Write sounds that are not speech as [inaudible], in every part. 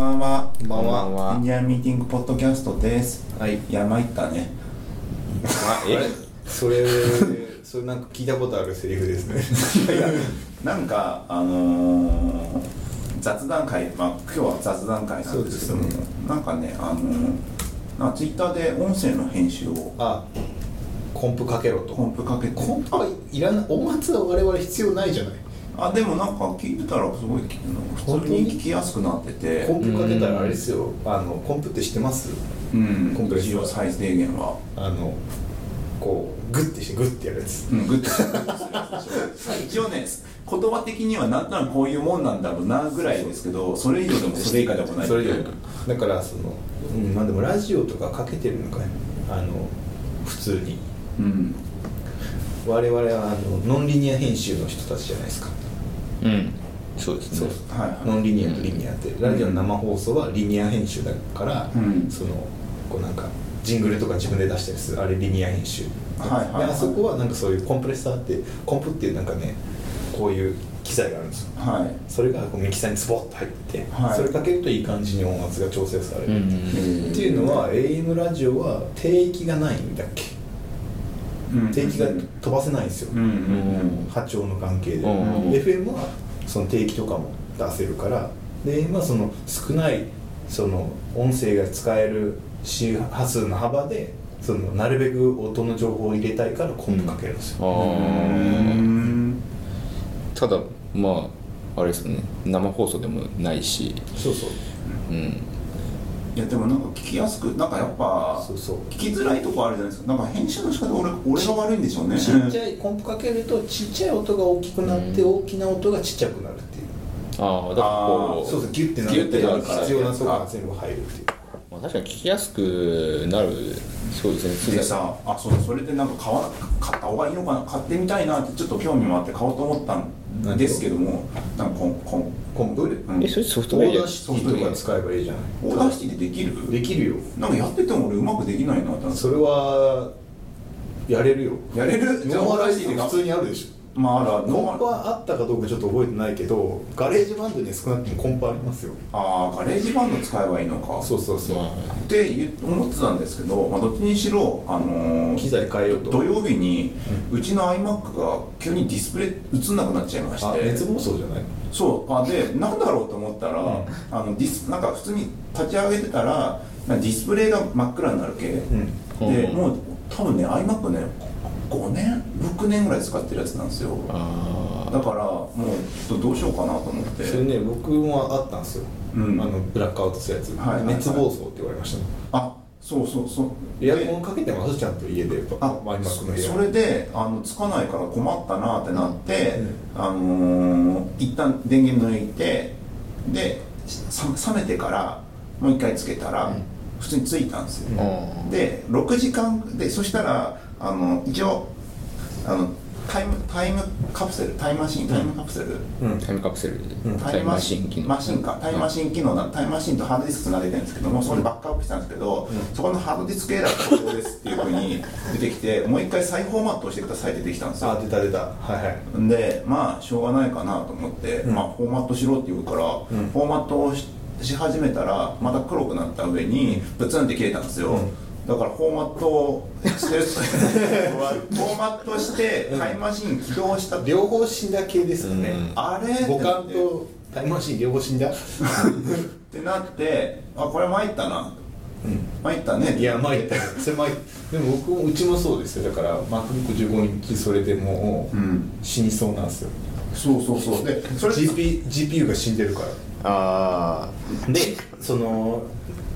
こんばんは。こんばんは。インディアンミーティングポッドキャストです。はい。いや、参ったね。ああれ？それそれなんか聞いたことあるセリフですね。[laughs] いや、なんか、あのー雑談会、まあ、今日は雑談会なんですけども、そうですなんかね、あのーなツイッターで音声の編集をあコンプかけろと。コンプかけて、コンプはいらない音圧は我々必要ないじゃないあ、でもなんか聞いてたらすごい普通に聞きやすくなってて、コンプかけたらあれですよ。あのコンプって知ってます？うん、コンプレッション一応最低限は。あのこうグッてしてグッてやるやつ。うん、グッとする [laughs] 一応ね言葉的にはなんとなくこういうもんなんだろうなぐらいですけどそれ以上でもそれ以下でもない。それ以上。だからそのうんまあでもラジオとかかけてるのかねあの普通に。うん。我々はあのノンリニア編集の人たちじゃないですかうん。そうですそうねはいはい。ノンリニアとリニアって、ラジオの生放送はリニア編集だから、うん。そのこうなんかジングルとか自分で出したりするあれリニア編集、はいはいはい。であそこはなんかそういうコンプレッサーってコンプっていうなんかねこういう機材があるんですよ。はい。それがこうミキサーにスポッと入ってて、はい。それかけるといい感じに音圧が調整される、うん。っていうのは AM ラジオは定域がないんだっけ？うん定域が飛ばせないんですよ、うんうん波長の関係で、うん FM はその定期とかも出せるから。で今その少ないその音声が使える周波数の幅でそのなるべく音の情報を入れたいからコンプかけるんですよ、ただまああれですね。生放送でもないし。そうそう。うんいやでもなんか聞きやすくなんかやっぱそうそう。聞きづらいとこあるじゃないですか。なんか編集の仕方俺俺が悪いんでしょうね。ちっちゃいコンプかけるとちっちゃい音が大きくなって大きな音がちっちゃくなるっていう、ああだからこうそうそうギュッてなってなるから。必要なとこが全部入るっていう。まあ、確かに聞きやすくなるそうですね。でさあそうだそれでなんか買わな買った方がいいのかな買ってみたいなってちょっと興味もあって買おうと思ったんですけどもなんかコンコンコンプうん。えそれソフトウェア。 Audacity とか使えばいいじゃない。 Audacity でできる？できるよ。なんかやってても俺うまくできないなってそれはやれるよ。やれる？じゃあノーマライ Audacity でズ普通にあるでしまああるコンプはあったかどうかちょっと覚えてないけど GarageBand に少なくともコンプありますよ。ああ GarageBand 使えばいいのか。そうそうそう、まって言思ってたんですけど、まあ、どっちにしろ、あのー機材変えようと。土曜日にうちの iMac が急にディスプレイ映んなくなっちゃいまして。あ熱暴走じゃない？そう。あでなんだろうと思ったら、うん。あのディスなんか普通に立ち上げてたらディスプレイが真っ暗になる系、うん。うんでもう多分ね iMac ね5年？6年ぐらい使ってるやつなんですよ。あだからもうちょっとどうしようかなと思って。それね僕もあったんですよ、うん。あのブラックアウトするやつ、はいはいはい。熱暴走って言われましたね。あそうそうそう。エアでコンかけてますちゃんと家で。あ iMac の部屋。それであのつかないから困ったなってなって、うん。あのー一旦電源抜いてでさ冷めてからもう一回つけたら、うん。普通についたんですよ、あで6時間でそしたらあの一応あのタイムタイムカプセルタイムマシンタイムカプセル、うん。タイムカプセル。ん。タイムマシン機能。マシンか。タイムマシン機能なタイムマシンとハードディスクつなげてるんですけどもそこでバックアップしたんですけど、うん。そこのハードディスクエラーがここですっていうふうに出てきてもう一回再フォーマットをしてくださいって出てきたんですよ。あ出た出た。はいはい。でまあしょうがないかなと思って、うん。まあ、フォーマットしろって言うから、ん。フォーマットをしし始めたらまた黒くなった上にブツンって切れたんですよ、うんだからフォーマットをしてる [laughs] フォーマットしてタイムマシン起動した。って両方死んだ系ですよね、うん。あれ？五感とタイムマシン両方死んだ。ってなってあこれ参ったな。参ったね。いやまあ言った。よそれまあでも僕もうちもそうですよ。だから MacBook15 インチそれでもううん。死にそうなんですよ、そうそうそう。でそれ GP GPU が死んでるから。あでその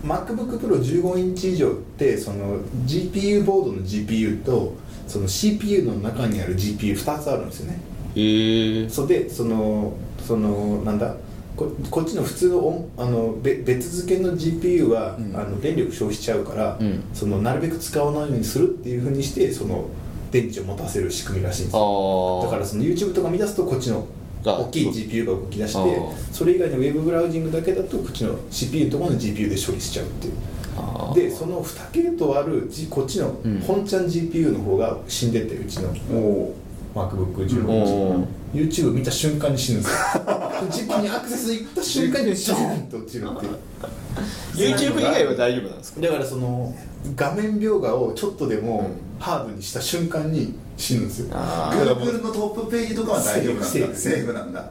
MacBookPro15 インチ以上ってその GPU ボードの GPU とその CPU の中にある GPU2 つあるんですよね。へえ。それでそのそのなんだここっちの普通の音あのべ別付けの GPU は、うん。あの電力消費しちゃうから、うん。そのなるべく使わないようにするっていうふうにしてその電池を持たせる仕組みらしいんですあよ。あだからその YouTube とか見出すとこっちのが大きい GPU が動き出しあてーそれ以外のウェブブラウジングだけだとこっちの CPU のところの GPU で処理しちゃうっていう。でその2系統ある、こっちのうん本ちゃん GPU の方が死んでてうちの。おお MacBook15 おー YouTube 見た瞬間に死ぬ。んですよ GP にアクセス行った瞬間にドーンと落ちるっていう。[laughs] YouTube 以外は大丈夫なんですか？だからその画面描画をちょっとでもハードにした瞬間に死ぬんですよ。Google のトップページとかは大丈夫なんだ。セーフ。なんだ。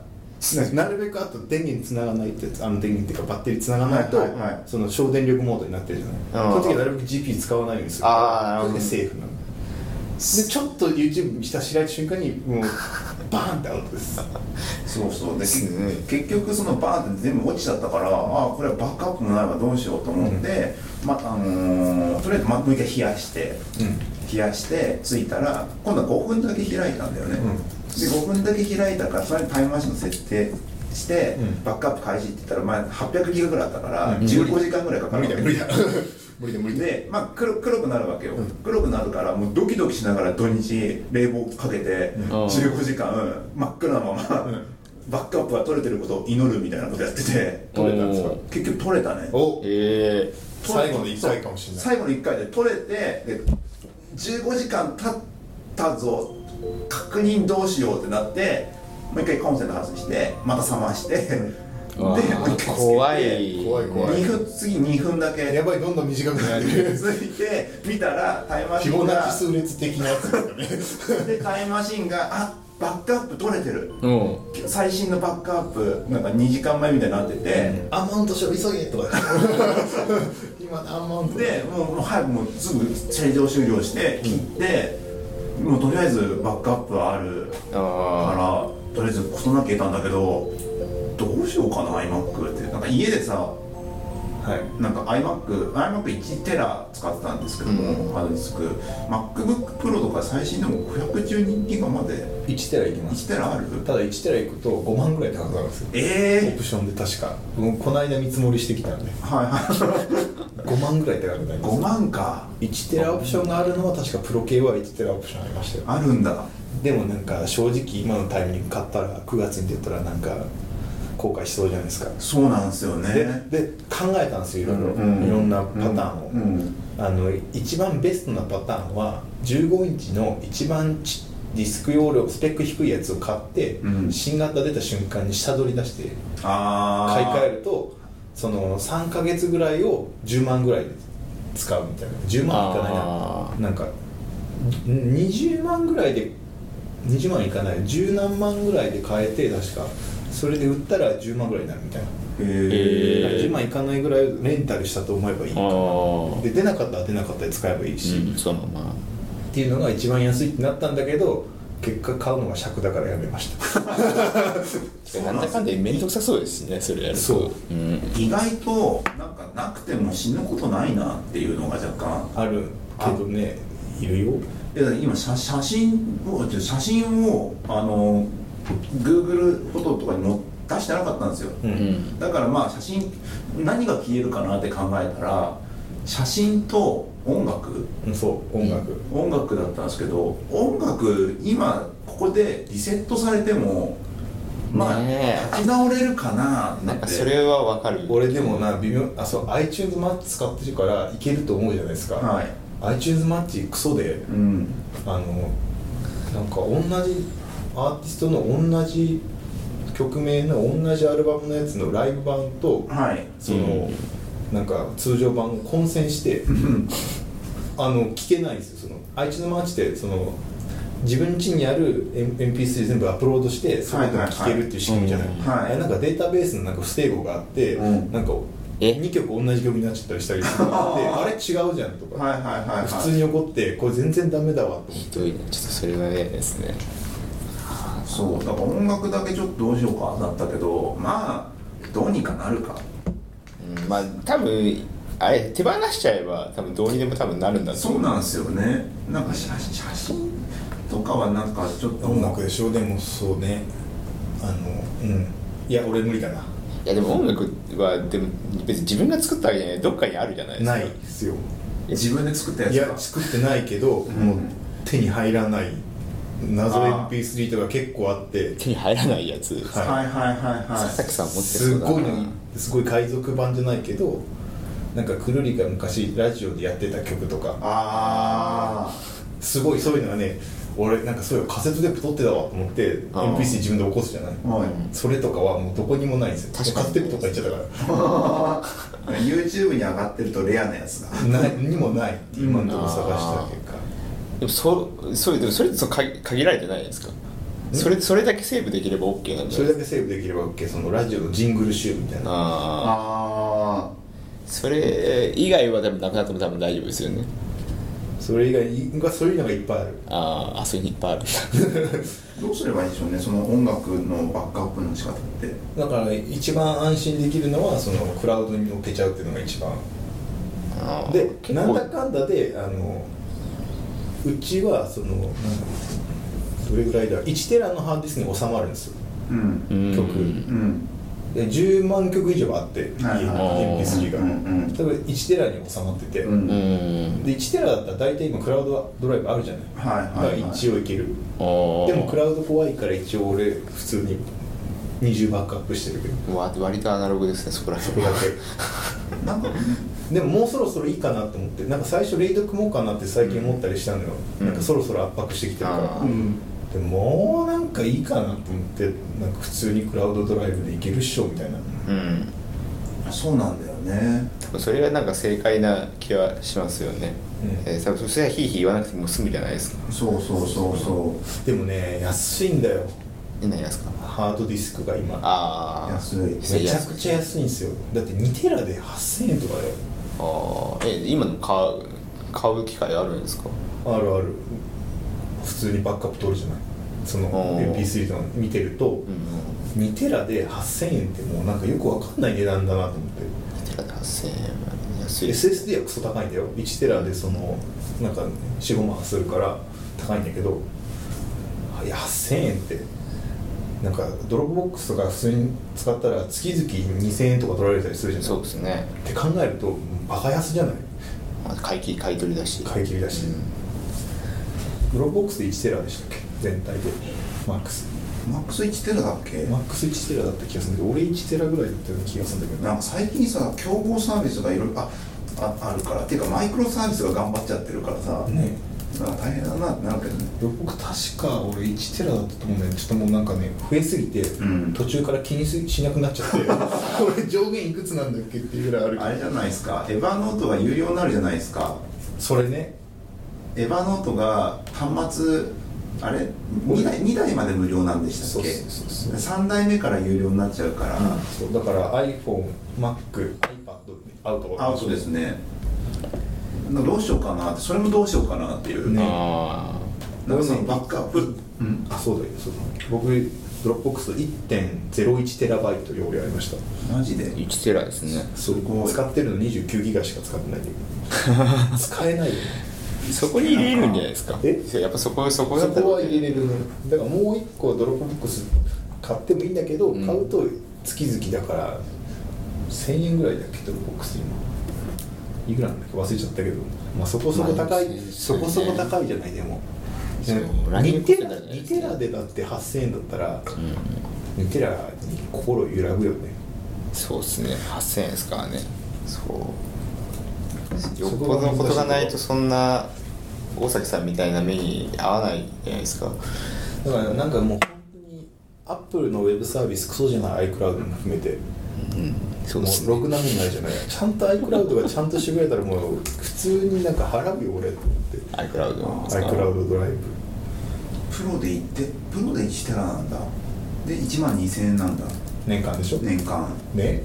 なるべくあと電源つながないってあの電源っていうかバッテリーつながないと、はいはいはい。その省電力モードになってるじゃない。その時はなるべく GP 使わないようにする。あーそれでセーフなのでちょっと YouTube にしたしらい瞬間にもう [laughs] バーンってアウトです。そうそう。で、すね。結局そのバーンって全部落ちちゃったからああこれはバックアップもないわどうしようと思って、まあのーとりあえずまもう一回冷やして冷やして着いたら今度は5分だけ開いたんだよね、で5分だけ開いたからそれにタイムマシンの設定して、うん。バックアップ開始って言ったら前800ギガぐらいあったから、うん。15時間ぐらいかかる無理だ無理だ [laughs] 無理だ無理だで、まあ、黒黒くなるわけよ、黒くなるからもうドキドキしながら土日冷房かけてん。15時間真っ暗なまま、バックアップが取れてることを祈るみたいなことやってて。取れたんですか？結局取れたね。お。ええ最後の1回かもしれない。最後の1回で取れてで15時間経ったぞ。確認どうしようってなってもう一回コンセント外してまた冷まして。でもあう一回つけて。ー怖い。怖い怖い。2分次2分だけ。やばいどんどん短くなる。ついて見たらタイムマフィボシンがナッチ数列的なやつでね。でタイムマシンがあバックアップ取れてる。うん。最新のバックアップなんか2時間前みたいになってて、アマウント急げとか今アマウントでもうもう早くもうすぐ正常終了して切って、もうとりあえずバックアップはあるあからとりあえず事なきゃいたんだけどどうしようかな iMac って。なんか家でさはい。なんか iMac iMac1 テラ使ってたんですけども、ハードディスク。MacBookPro とか最新でも512ギガまで。1テラいきます。1テラある？ただ1テラいくと5万ぐらい高くなるんですよ。ええオプションで確か。この間見積もりしてきたんで。はいはい5万ぐらい高くなります5万か。1テラオプションがあるのは確かプロ系は1テラオプションありましたよ。あるんだ。でもなんか正直今のタイミング買ったら9月に出たらなんか後悔しそうじゃないですか。そうなんですよね。でで考えたんですよいろいろ、うんいろんなパターンを、うんあの一番ベストなパターンは15インチの一番ちディスク容量スペック低いやつを買って、うん。新型出た瞬間に下取り出して買い替えるとその3か月ぐらいを10万ぐらいで使うみたいな。10万いかないあななんかん20万ぐらいで20万いかない。10何万ぐらいで買えて確か。それで売ったら10万ぐらいになるみたいな、へえー。10万いかないぐらいレンタルしたと思えばいいかな。あで出なかったら出なかったで使えばいいし、うんそのままっていうのが一番安いってなったんだけど結果買うのが尺だからやめました。なんだかんだ面倒くさそうですねそれやると。そう。うん。意外となんかなくても死ぬことないなっていうのが若干。あるけどねいるよ。いや今写写真を写真をあの Google フォトとかにも出してなかったんですよ、ううんん。だからまあ写真何が消えるかなって考えたら写真と音楽？うんそう音楽、音楽だったんですけど音楽今ここでリセットされてもまあ立ち直れるかなって。なんかそれはわかる。俺でもな微妙あそう iTunes マッチ使ってるからいけると思うじゃないですか、はい。iTunes マッチクソでうん。あのなんか同じアーティストの同じ曲名の同じアルバムのやつのライブ版とはい。その、うんなんか通常版を混戦してあの聞けないんですよ。その iTunes マッチってその自分家にある M- MP3 全部アップロードしてそこでも聴けるっていう仕組みじゃない,、はいはい。なんかデータベースのなんか不整合があって、うん。なんかえ？2曲同じ曲になっちゃったりしたりするのがあって [laughs] あれ違うじゃんとか、はいはいはいはい。普通に怒ってこれ全然ダメだわと思って。ひどいね。ちょっとそれは嫌ですね。そうだから音楽だけちょっとどうしようかだったけどまあどうにかなるかうんまあ多分あれ手放しちゃえば多分どうにでも多分なるんだと思そうなんですよね。なんか写写真とかはなんかちょっと音楽でしょ？でもそうね。あのうん。いや俺無理だな。いやでも音楽はでも別に自分が作ったわけじゃない。どっかにあるじゃないですか。ないですよ。自分で作ったいやつや作ってないけど、もう手に入らない。謎あー。MP3 とか結構あって。手に入らないやつ。ははいはいはいはい。佐々木さん持ってすそうだな。ごいのすごい海賊版じゃないけどなんかくるりが昔ラジオでやってた曲とか。あすごいそういうのがね俺なんかそういうカセットテープ撮ってたわと思ってあー。MP3 自分で起こすじゃない。はい。それとかはもうどこにもないんですよ。確かにカセットテープとか言っちゃったか YouTube に上がってるとレアなやつだ。らないにもない。って今のところ探した結果。でもそそれでもそれって限られてないですか？それそれだけセーブできれば OK なんじゃないそれだけセーブできれば OK そのラジオのジングル集みたいな。あああそれ以外は多分なくなっても多分大丈夫ですよね。それ以外がそういうのがいっぱいある。あー。あそういうのいっぱいある。[laughs] どうすればいいんでしょうね？その音楽のバックアップの仕方って。だから一番安心できるのはそのクラウドに乗っけちゃうっていうのが一番。あー。で結構。なんだかんだであのうちはそのなんだどれぐらいだ。1テラのハードディスクに収まるんですよ。うん。うん。曲うん。で10万曲以上あって家にはい。はい MP3 が、うんうん多分1テラに収まってて、うん。うんで1テラだったら大体今クラウドドライブあるじゃない、はいはいはい。だから一応いける。でもクラウド怖いから一応俺普通に20バックアップしてるけど。わ割とアナログですねそこらそこ辺だけ。[laughs] なんかでももうそろそろいいかなと思ってなんか最初レイド組もうかなって最近思ったりしたのよ、うんなんかそろそろ圧迫してきてるから、うんでももうなんかいいかなと思ってなんか普通にクラウドドライブでいけるっしょみたいな。うん。そうなんだよね。多分それがなんか正解な気はしますよね、うん。えー、多分それはひいひい言わなくても済むじゃないですか。そうそうそうそでもね安いんだよ。え何ですか？ハードディスクが今。ああ安い。めちゃくちゃ安いんですよ。だって2テラで8000円とかだよ。あー。え今でも買う買う機会あるんですか？あるある普通にバックアップ取るじゃない。そのあー。MP3 とか見てるとうん2テラで8000円ってもうなんかよくわかんない値段だなと思って。テラで8000円安い。SSD はクソ高いんだよ。1テラでそのなんか45万するから高いんだけどいや8000円ってなんか Dropbox とか普通に使ったら月々2000円とか取られたりするじゃない。そうですね。って考えるとバカ安じゃない。まあ買い切り買い取りだし。買い切りだし、 Dropbox で1テラでしたっけ？全体で。マックス。マックス1テラだっけ？マックス1テラだった気がするんだけど俺1テラぐらいだったような気がするんだけどなんか最近さ競合サービスがいろいろあああるから。っていうかマイクロソフトが頑張っちゃってるからさ、ね。なんか大変だなってなるけどね。僕確か俺1テラだったと思うんだけどちょっともうなんかね増えすぎて、ん。途中から気にししなくなっちゃって。[laughs] 俺上限いくつなんだっけっていうぐらいあるあれじゃないですか。 Evernote が有料になるじゃないですか。それね Evernote が端末あれ？2台 ,2 台まで無料なんでしたっけ？そうそうそう3台目から有料になっちゃうから、そうだから iPhone、Mac、iPad アウトアウトですね。どうしようかなってそれもどうしようかなっていう、ね。あなんかそのバックアップ、うん、あそうだよそうだ。僕 Dropbox 1.01テラバイト容量ありました。マジで？あ1テラですね。そうごい。使ってるの29ギガしか使ってない [laughs] 使えないよねそこに入れるんじゃないですか。え？やっぱそこそこだったら。そこは入れれる。ねだからもう一個 Dropbox 買ってもいいんだけど、うん。買うと月々だから1000円ぐらいだっけ Dropbox 今いくらなんだっけ？忘れちゃったけど、まあ、そこそこ高い、まあそこそこ高いじゃないでも。そう。ねランニングコストテラ2になるじゃないですか。テラでだって8000円だったらうん。2テラに心揺らぐよね。そうですね。8000円ですからね。そうよっそこがぽどのことがないとそんな大崎さんみたいな目に合わないじゃないですか。だからなんかもう本当にアップルのウェブサービスクソじゃない iCloud も含めて。うん。そうもですうろくなもんないじゃない。ちゃんと iCloud がちゃんとしてくれたらもう普通になんか払うよ俺と思って。iCloud iCloud ドライブ。プロで行ってプロで1テラなんだ。で1万2000円なんだ。年間でしょ？年間。ね。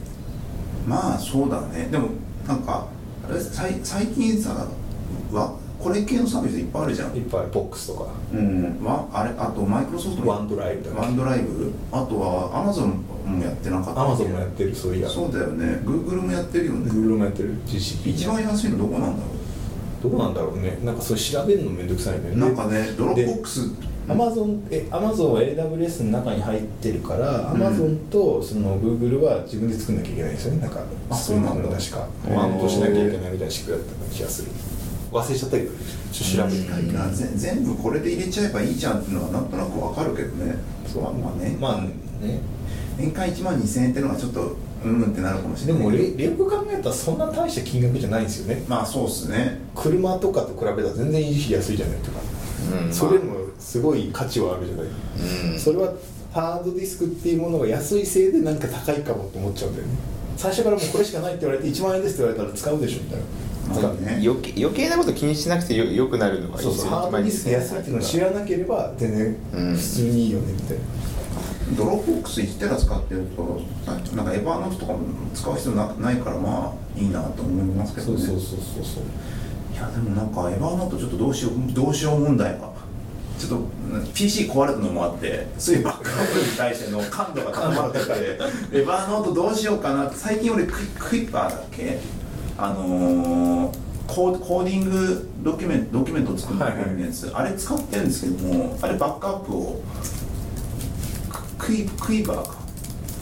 まあそうだね。でもなんかあれ最最近さわこれ系のサービスいっぱいあるじゃん。いっぱいボックスとか。うんわあれあとマイクロソフトの OneDrive だ OneDrive あとはアマゾンもやってなかったっけ？Amazon もやってるそういやそうだよね。グーグルもやってるよね。Google もやってる GCP 一番安いのどこなんだろどこなんだろうね。なんかそれ調べるのめんどくさいね。うなんかね Dropboxアマゾンえアマゾンは AWS の中に入ってるから、アうん。マゾンとその Google は自分で作んなきゃいけないんですよね。なんかあそうなんだ。確か。マウントしなきゃいけないみたいな仕組みだった気がする。忘れちゃったけどちょっと調べてないなんかぜ全部これで入れちゃえばいいじゃんっていうのはなんとなくわかるけどね。そうまあまあね。まあね。年間1万2000円ってのがちょっとうんうんってなるかもしれない。でもレレよく考えたらそんな大した金額じゃないんですよね。まあそうっすね。車とかと比べたら全然維持費安いじゃないとか、うん。それでもすごい価値はあるじゃない、うん。それはハードディスクっていうものが安いせいでなんか高いかもって思っちゃうんだよね。最初からもうこれしかないって言われて1万円ですって言われたら使うでしょみたいな。まあね余計余計なこと気にしなくてよよくなるのがいいですよ。ハードディスク安いっていうのを知らなければ全然うん。普通にいいよねみたいな、 Dropbox 1テラ使ってるとなんか Evernote とかも使う必要なないからまあいいなと思いますけどね。そうそうそうそうそう。いやでもなんかエヴァーノートちょっとどうしようどうしよう問題がちょっとうん PC 壊れたのもあってそういうバックアップに対しての感度が高まっててエヴァーノートどうしようかなって最近俺クイッパーだっけ？あのーコーディングドキュメントドキュメントを作るやつ、あれ使ってるんですけどもあれバックアップをククイクイバーか？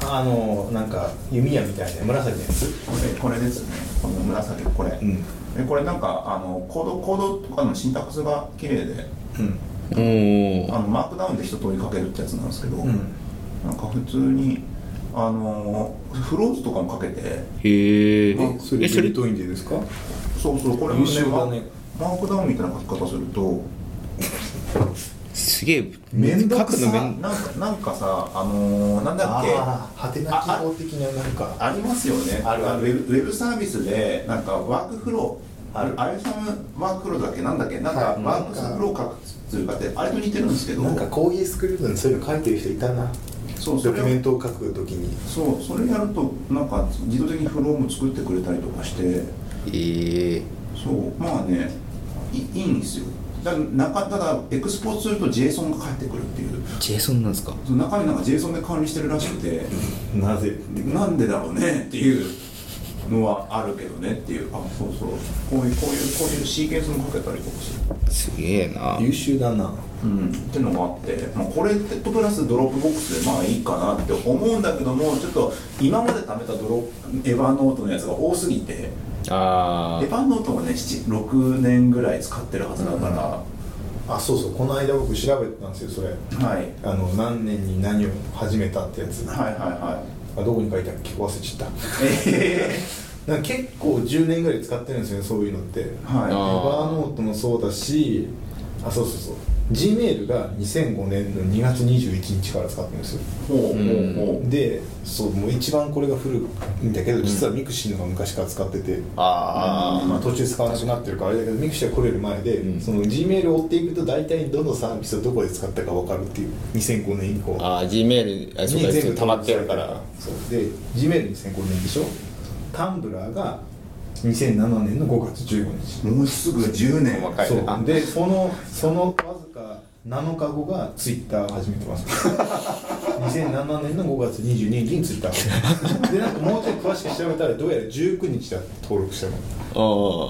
あのなんか弓矢みたいな紫のやつ？これこれですね。この紫これ、うん。でこれなんかあのコードコードとかのシンタックスが綺麗でうんあのマー。クダウンで一通り書けるってやつなんですけど、うん。なんか普通にあのフローズとかも書けてへえあそれえそれビルトインでですか？そうそうこれも優秀だね。マークダウンみたいな書き方するとすげえ面倒くさ。なんかなんかさあのーなんだっけ？はてな記号的ななんか。ありますよね。あるある。ウェブウェブサービスでなんかワークフローある。アイサムワークフローだっけ？なんだっけ？なんかはい。ワークフロー書くするかってあれと似てるんですけど。なんか CoffeeScript にそういうの書いてる人いたな。そうそれをドキュメントを書くときに。そうそれやるとなんか自動的にフローも作ってくれたりとかして。ええ。そうまあねいいいんですよ。だ中ただエクスポートすると JSON が返ってくるっていう。 JSON なんですか？中身なんか JSON で管理してるらしくて。[laughs] なぜ？なんでだろうねっていう。のはあるけどねっていうあそうそう。こういうこういうこういうシーケンスも書けたりとかする。すげえな。優秀だな。うん。ってのがあって、まあ、これとプラス Dropbox でまあいいかなって思うんだけどもちょっと今まで貯めたドロ Evernote のやつが多すぎてあ Evernote はね7 6年ぐらい使ってるはずだから、あそうそうこの間僕調べてたんですよそれ。はい。あの何年に何を始めたってやつ。はいはいはあどこに書いてあるっけ？忘れちゃった。いえなんか結構10年ぐらい使ってるんですよねそういうのって。えは Evernote もそうだしあそうそうそう。G メールが2005年の2月21日から使ってるんですよ。いほうほうほう。でそうもう一番これが古いんだけど実は mixi のが昔から使ってて、あまあ、途中使わなくなってるからあれだけど mixi はこれより前で、うん。その G メールを追っていくと大体どのサービスをどこで使ったか分かるっていう2005年以降。ああ G メールあそうかに全部溜まってるから。そう。で G メール2005年でしょタンブラーが2007年の5月15日。もうすぐ10年細かいそう。あでそのそのわずか7日後がツイッター始めてます。[laughs] 2007年の5月22日にツイッター始めてでなんかもうちょい詳しく調べたらどうやら19日だ登録したの。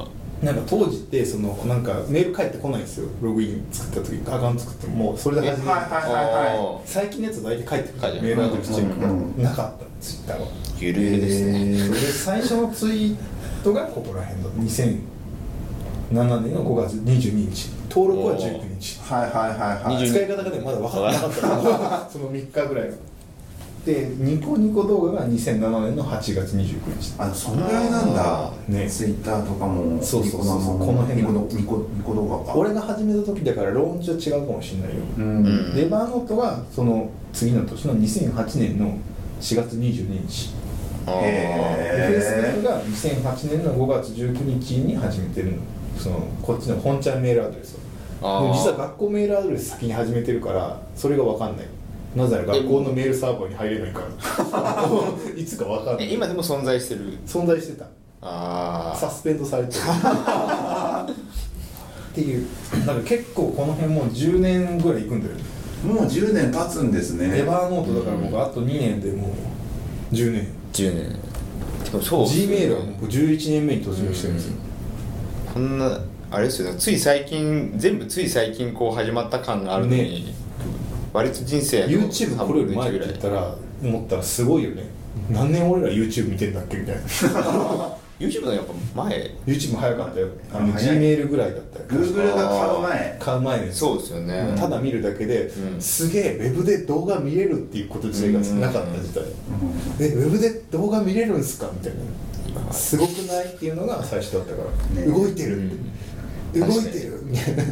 あなんか当時ってそのなんかメール返ってこないんですよ。ログイン作った時アカウント作ってももうそれで始めてはいはい最近のやつ大体返ってく返ってくる。るメールアドレスチェックなかったツイッターは。ゆるゆるですね。それで最初のツイートがここら辺だ2007年の5月22日。登録は19日。はいはいはいはい。20使い方がねまだ分かってなかった。[laughs] その3日ぐらいはでニコニコ動画が2007年の8月29日。あそのぐらいなんだ。ね。ツイッターとかもそうそうそう。ニコ生も。この辺ニコニコニコ動画か。俺が始めた時だからローンチは違うかもしれないよ、うん。うんレバーノートはその次の年の2008年の4月22日。あへで Facebook が2008年の5月19日に始めてるの。そのこっちの本ちゃんメールアドレスを。実は学校メールアドレス先に始めてるからそれが分かんないなぜなら学校のメールサーバーに入れないか。ら [laughs] いつか分かんない。え今でも存在してる？存在してた。あサスペンドされてる。っていう。なんか結構この辺もう10年ぐらいいくんだよね。もう10年経つんですね。エヴァーノートだから僕あと2年でもう10年。あ10年。でもそう G メールはもう11年目に突入してるんですよ。こんなあれですよね。つい最近全部つい最近こう始まった感があるのに、割と人生の YouTube これより前って言ったら思ったらすごいよね。何年俺ら YouTube 見てんだっけみたいな。[laughs] YouTube のやっぱ前。YouTube も早かったよ。あのあ G 早い。メールぐらいだったよ。Google が買う前。買う前です。そうですよね、ただ見るだけで、うん。すげえウェブで動画見れるっていうこと自体がなかった時代、うん。えウェブで動画見れるんすかみたい今なすごくない？っていうのが最初だったから、ね。動いてる動いてる。みたいな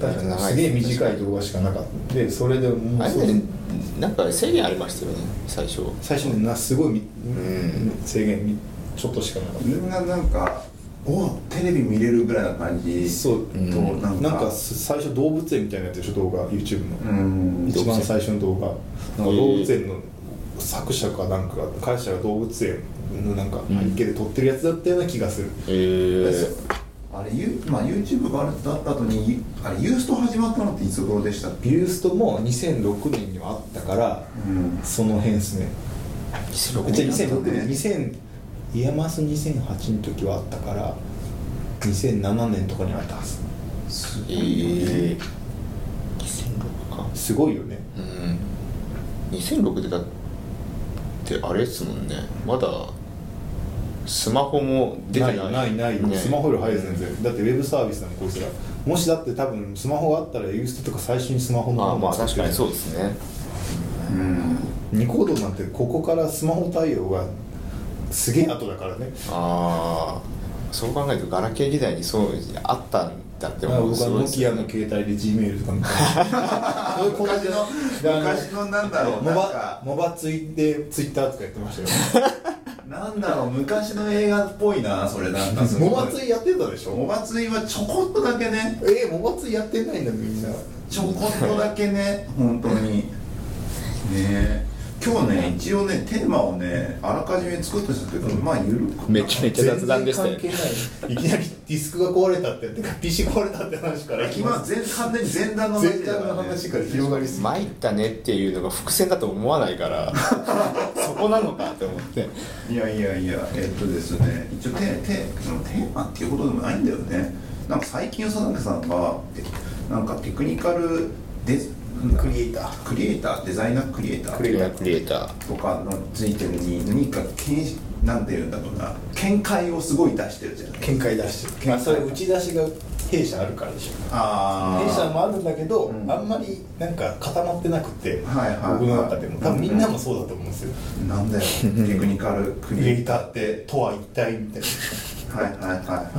確かに長い。すげえ短い動画しかなかったでそれでもうあれねなんか制限ありましたよね最初。最初になすごい制限みちょっとしかなかっみんななんかおテレビ見れるぐらいな感じたそう、んとなんか。なんかす最初動物園みたいなやつでしょ動画 YouTube の、うん。一番最初の動画。なんか動物園の作者かなんか会社が動物園のなんか背景で撮ってるやつだったような気がする、えー、あれ、ゆまあ、YouTube があった後にあれユースト始まったのっていつ頃でしたユーストも2006年にはあったから、うん。その辺ですね。2006じゃあ年2006年2000イヤマス2008の時はあったから2007年とかにあったはず。すえー、2006か。すごいよね。うん。2006でだってあれっすもんね。まだスマホも出てない。ないないない、ね。スマホより早い全然。だってウェブサービスなのこいつらもしだって多分スマホがあったらユーストとか最初にスマホのまあまあ確かにそうですね。うん。ニコ動なんてここからスマホ対応がすげえ後だからね。ああそう考えるとガラケー時代にそうあったんだって思う。僕はすごいですよね。ノキアの携帯で [laughs] G メールとか見た。そういうこんな昔の昔のなんだろうモバなんか。モバツイでツイッターとかやってましたよ [laughs] なんだろう昔の映画っぽいなそれなんか。[laughs] すごいモバツイやってたでしょ？モバツイはちょこっとだけね。えー、モバツイやってないんだみんな。ちょこっとだけね本当に。ねえ今日ね一応ねテーマをねあらかじめ作ったんですけどまあゆる。くめちゃめちゃ雑談でしたよい。いきなりディスクが壊れたっててか PC 壊れたって話から。今全完全に前段の話全体だからね。の話から広がりすぎ参ったねっていうのが伏線だと思わないから [laughs] そこなのかって思って。いやいやいやえっとですね一応テテそのテーマっていうことでもないんだよね。なんか最近佐竹さんがえなんかテクニカルデクリエイター。クリエイター？デザイナークリエイター？クリエイター。クリエイターとかのついてるに何かけんなんていうんだろうな。見解をすごい出してるじゃない見解出してる。あそれ打ち出しが弊社あるからでしょ。あ弊社もあるんだけど、うん。あんまりなんか固まってなくて、はいはいはい。僕の中でも。多分みんなもそうだと思うんですよ、なんだよ。[laughs] テクニカル。ククリエイターってとは一体みたいな。はい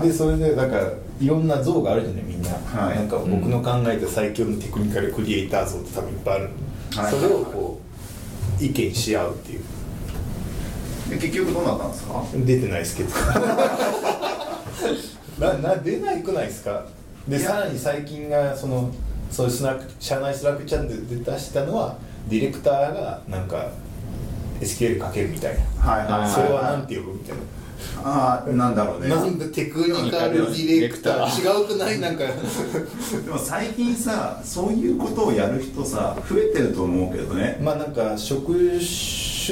でそれでだからいろんな像があるじゃないみんな、はい。なんか僕の考えた最強のテクニカルクリエイター像って多分いっぱいある、はい。それをこう意見し合うっていう。で結局どうなったんですか？出てないですけど。[laughs] なな出ないくないですか？でさらに最近がそのそういうスナック社内スラックチャンネルで出したのはディレクターがなんか SQL かけるみたいな、はいはいはいはい。それはなんて呼ぶみたいな、ああなんだろうね。なんでテクニカルディレクター？違うくない？なんか。[laughs] でも最近さそういうことをやる人さ増えてると思うけどね。まあなんか職種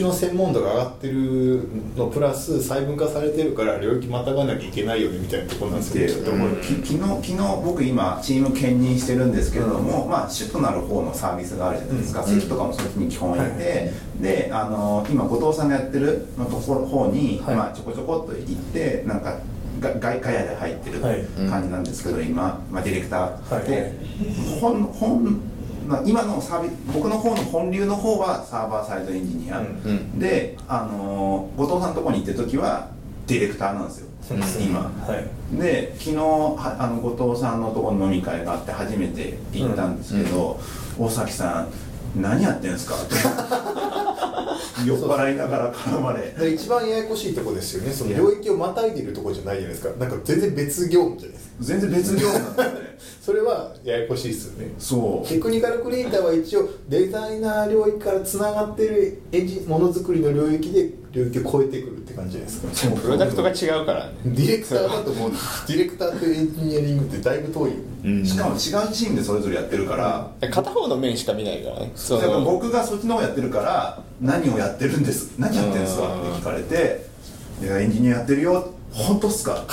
の専門度が上がってるのプラス細分化されてるから領域またがなきゃいけないよねみたいなところなんですよでねきっとう。ん。き昨日昨日僕今チーム兼任してるんですけれども、まあ主となる方のサービスがあるじゃないですか、うん。席とかもそっちに基本いて、はい。であの今後藤さんがやってるのところ方に、はい。まあ、ちょこちょこっと行ってなんかが外貨屋で入ってるはい。感じなんですけど、今、まあ、ディレクター、はい。で本本まあ、今のサービ僕の方の本流の方はサーバーサイドエンジニア、で、あの後藤さんのところに行ってる時はディレクターなんですよ、今。はい。で昨日はあの後藤さんのところの飲み会があって初めて行ったんですけど、大崎さん何やってんですか？って [laughs] 酔っ払いながら絡まれ。で一番ややこしいとこですよね。その領域をまたいでるとこじゃないじゃないですか。なんか全然別業務じゃないですか。全然別業務なんだよね。[laughs] それはややこしいですよね。そう。テクニカルクリエイターは一応デザイナー領域からつながってるエンジものづくりの領域で領域を超えてくるって感じじゃないですか。プロダクトが違うからね。ディレクターだと思うディレクターとエンジニアリングってだいぶ遠い。ようん。しかも違うチームでそれぞれやってるから、片方の面しか見ないからね。そだからの僕がそっちの方やってるから何をやってるんです何やってるんですかって聞かれて「いやエンジニアやってるよ。本当っすか?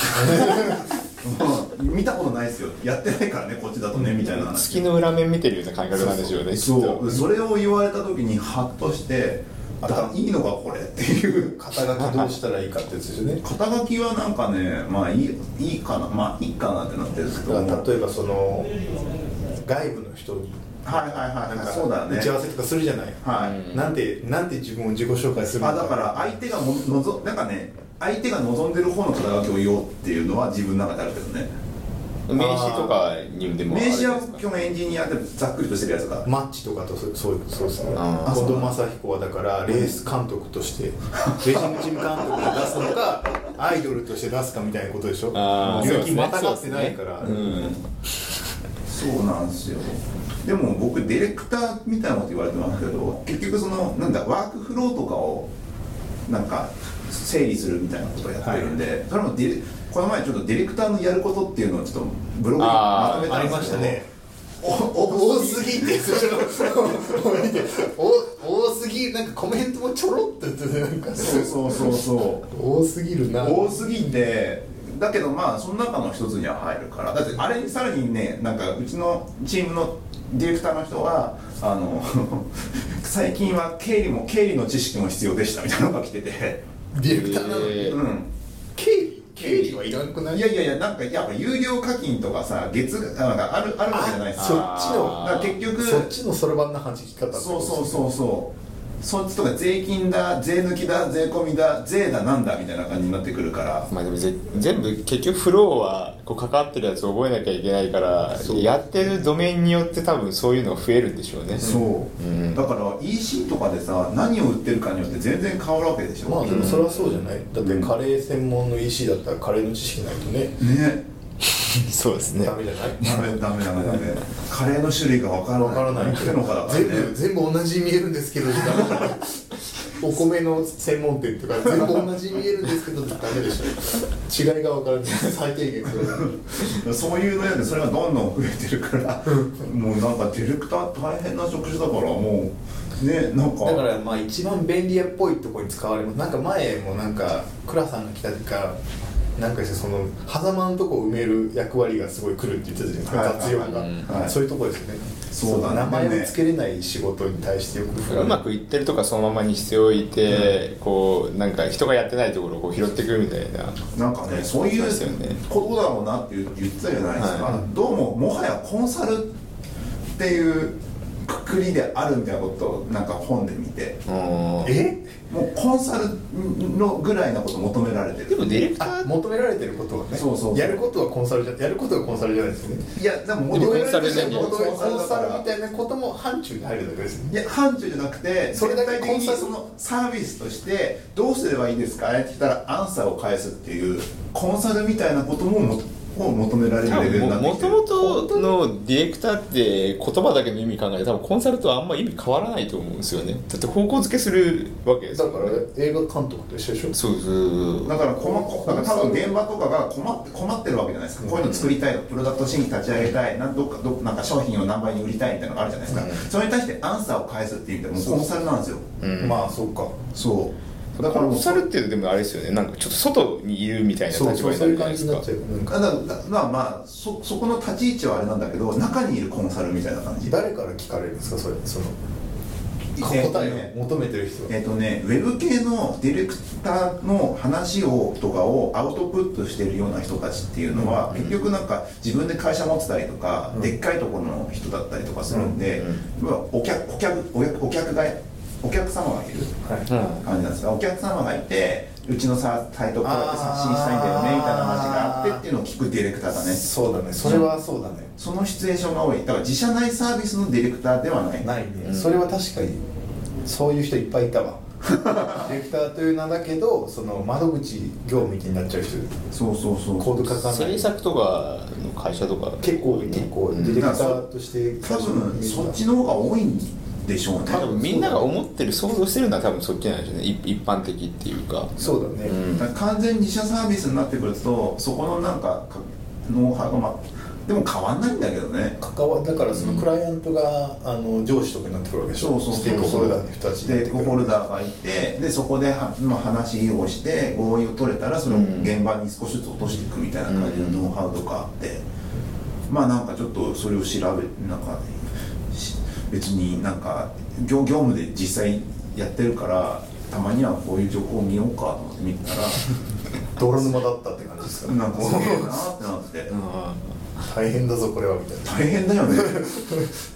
うん」見たことないですよ。やってないからねこっちだとねみたいな話。月の裏面見てるような感覚なんでしょうねそと。うそれを言われた時にハッとしてだいいのかこれっていう肩書きどうしたらいいかってやつですよね。肩書きはなんかねまあいいいいかなまあいいかなってなってるんですけど。例えばその外部の人に。はいはいはいそうだね。打ち合わせとかするじゃない、はい、うんなんてなんて自分を自己紹介するのあだから相手がものぞなんかね相手が望んでる方の肩書きを言おうっていうのは自分の中であるけどね名刺とかにでもある名刺は基本エンジニアでざっくりとしてるやつがマッチとかとそそうそうですね。あ近藤正彦はだからレース監督として [laughs] レジンチーム監督で出すのかアイドルとして出すかみたいなことでしょ？ああ領域またがってないから、うん。そうなんですよ。でも僕ディレクターみたいなこと言われてますけど結局そのなんだワークフローとかをなんか整理するみたいなことをやってるんで、それもディレこの前ちょっとディレクターのやることっていうのをちょっとブログにまとめたありんですけどましたね。お多すぎってそれお多すぎなんかコメントもちょろっと言っててなんかそうそうそうそう。多すぎるな。多すぎてだけどまあその中の一つには入るから。だってあれにさらにねなんかうちのチームのディレクターの人はあの [laughs] 最近は経理も経理の知識も必要でしたみたいなのが来てて。ディレクターなのに、えーうん。経理？経理はいらんくない？いやいやいやなんかやっぱ有料課金とかさ月あなんかあるあるわけじゃないですそっか。ちのだから結局そっちのそろばんな話き方そうそうそうそうそっちとか税金だ税抜きだ税込みだ税だなんだみたいな感じになってくるから。まあでもぜ全部結局フローはこう関わってるやつを覚えなきゃいけないからやってるドメインによって多分そういうのが増えるんでしょうね。そう、ん。だから EC とかでさ何を売ってるかによって全然変わるわけでしょ、まあでもそれはそうじゃない。だってカレー専門の EC だったらカレーの知識ないとね。ね [laughs] そうですね。ダメじゃない？ダメダメダメ。ダメカレーの種類が分からない。わからない。全ね部全部同じに見えるんですけど [laughs] お米の専門店とか全部同じに見えるんですけどダメでしょ。違いが分からない。最低限それそういうのやでそれがどんどん増えてるからもうなんかディレクター大変な職種だからもうねなんか。だからまあ一番便利屋っぽいところに使われます。なんか前もなんか倉さんが来た時かなんかしてその狭間のとこを埋める役割がすごい来るって言ってたじゃないですか、はい雑用が、はいはい。そういうところですよね。そうだね。名前を付けれない仕事に対してよくう。まくいってるとかそのままにしておいて、こうなんか人がやってないところをこう拾ってくるみたいな。なんかねそういうそうですよねことだろうなって言言ってたじゃないですか、はどうももはやコンサルっていうくくりであるみたいなことをなんか本で見て。うんえ？もうコンサルのぐらいなこと求められてる。でもディレクターあ求められてることはねそうそうそう。やることはコンサルじゃやることはコンサルじゃないですよね。いやでも求められてる。コンサルじゃんコンサルコンサルだからみたいなことも範疇に入るだけですいや範疇じゃなくてそれだけコンサルそのサービスとしてどうすればいいんですかって言ったらアンサーを返すっていうコンサルみたいなことももを求められるレベルになってもときてるもとのディレクターって言葉だけの意味考えて多分コンサルとはあんま意味変わらないと思うんですよね。だって方向付けするわけです。だから映画監督と一緒でしょ。そうそうだから困っだから多分現場とかが困って困ってるわけじゃないですか、こういうの作りたいプロダクト新規立ち上げたい。なんどっかどなんか商品を何倍に売りたいみたいなのがあるじゃないですか、うん。それに対してアンサーを返すっていう意味でもうコンサルなんですよ。うん。まあそうか。そうだコからもうンサルっていうとでもあれですよね。なんかちょっと外にいるみたいなそう立場そうになるじゃないですか。そういう感じになっちゃう。なん。まあまあそそこの立ち位置はあれなんだけど中にいるコンサルみたいな感じ。誰から聞かれるんですか？それそのえっと答ねえを求めてる人は。えっとね、ウェブ系のディレクターの話をとかをアウトプットしてるような人たちっていうのは、結局なんか自分で会社持ってたりとか、うん。でっかいところの人だったりとかするんで、うん。要はお客お客お客お客がお客様がいる感じなんですがお客様がいてうちのさサイトをこうやって発信したいんだよねみたいな話があってっていうのを聞くディレクターだね。そうだね。それはそうだね。そのシチュエーションが多い。だから自社内サービスのディレクターではない。ないね、うんそれは確かにそういう人いっぱいいたわ。[laughs] ディレクターという名だけどその窓口業務みたいになっちゃう人。そうそうそう。コード書かない。制作とかの会社とか。結構結構うん。ディレクターとして。多分そっちの方が多いんでしょうね。多分みんなが思ってる想像してるのは多分そっちなんでしょうね。一一般的っていうか。そうだね、うん。だ完全に自社サービスになってくるとそこのなんかかノウハウがまあでも変わんないんだけどね。関わだからそのクライアントが、あの上司とかになってくるわけでしょ。そうそうそうステークホルダーの人たちステークホルダーがいてでそこでは、まあ、話をして合意を取れたらそれを現場に少しずつ落としていくみたいな感じのノウハウとかあって、まあなんかちょっとそれを調べなんかし別になんか業業務で実際やってるからたまにはこういう情報を見ようかと思って見たら [laughs] 泥沼だったって感じですかなんかすげえなってなって。うん。大変だぞこれはみたいな。大変だよね [laughs]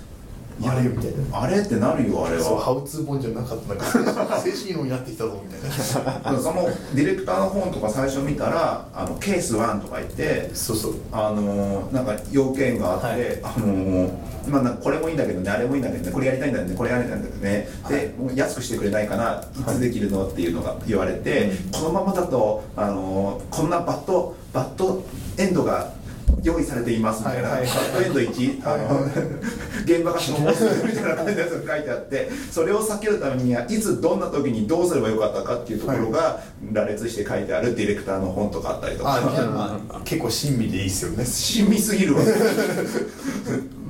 あれみたいなあれってなるよあれそうはハウツー本じゃなかった。なんか [laughs] 精神論になってきたぞみたいな。そのディレクターの本とか最初見たらあのケース1とか言ってそうそう。あのーなんか要件があって、はい。あのーまあ、これもいいんだけどねあれもいいんだけどねこれやりたいんだよねこれやりたいんだけどね、でもう安くしてくれないかないつできるのっていうのが言われて、このままだと、あのーこんなバットバットエンドが用意されていますみたいな、はいはい。はいバットエンド1、あの現場が消耗するみたいな感じのやつが書いてあってそれを避けるためにはいつどんな時にどうすればよかったかっていうところが羅列して書いてあるディレクターの本とかあったりとか。結構親身でいいっすよね。親身すぎるわ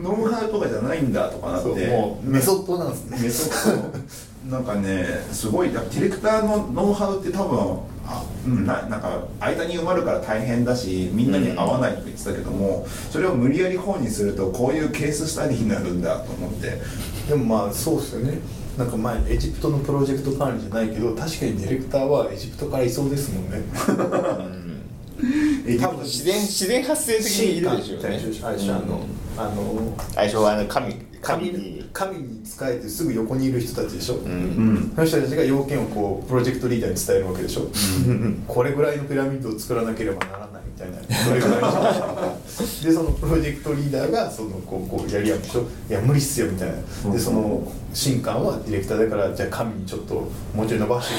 ノウハウとかじゃないんだとかなって。もうメソッドなんですね。メソッド。なんかねすごいディレクターのノウハウって多分あ、うん、ななんか間に埋まるから大変だしみんなに合わないと言ってたけども、それを無理やり本にするとこういうケーススタディになるんだと思って。でもまあそうっすよね。なんか前エジプトのプロジェクト管理じゃないけど確かにディレクターはエジプトからいそうですもんね。え [laughs] 多分自然自然発生的にいるでしょうね。あれでしょあの、あの最初はあの神神神に。に神に仕えてすぐ横にいる人たちでしょ、ううん。んその人たちが要件をこうプロジェクトリーダーに伝えるわけでしょ、これぐらいのピラミッドを作らなければならないみたいな。それぐらいのでそのプロジェクトリーダーがそのこうこうやり合うでしょいや無理っすよみたいな。でその神官はディレクターだからじゃあ神にちょっともうちょい伸ばして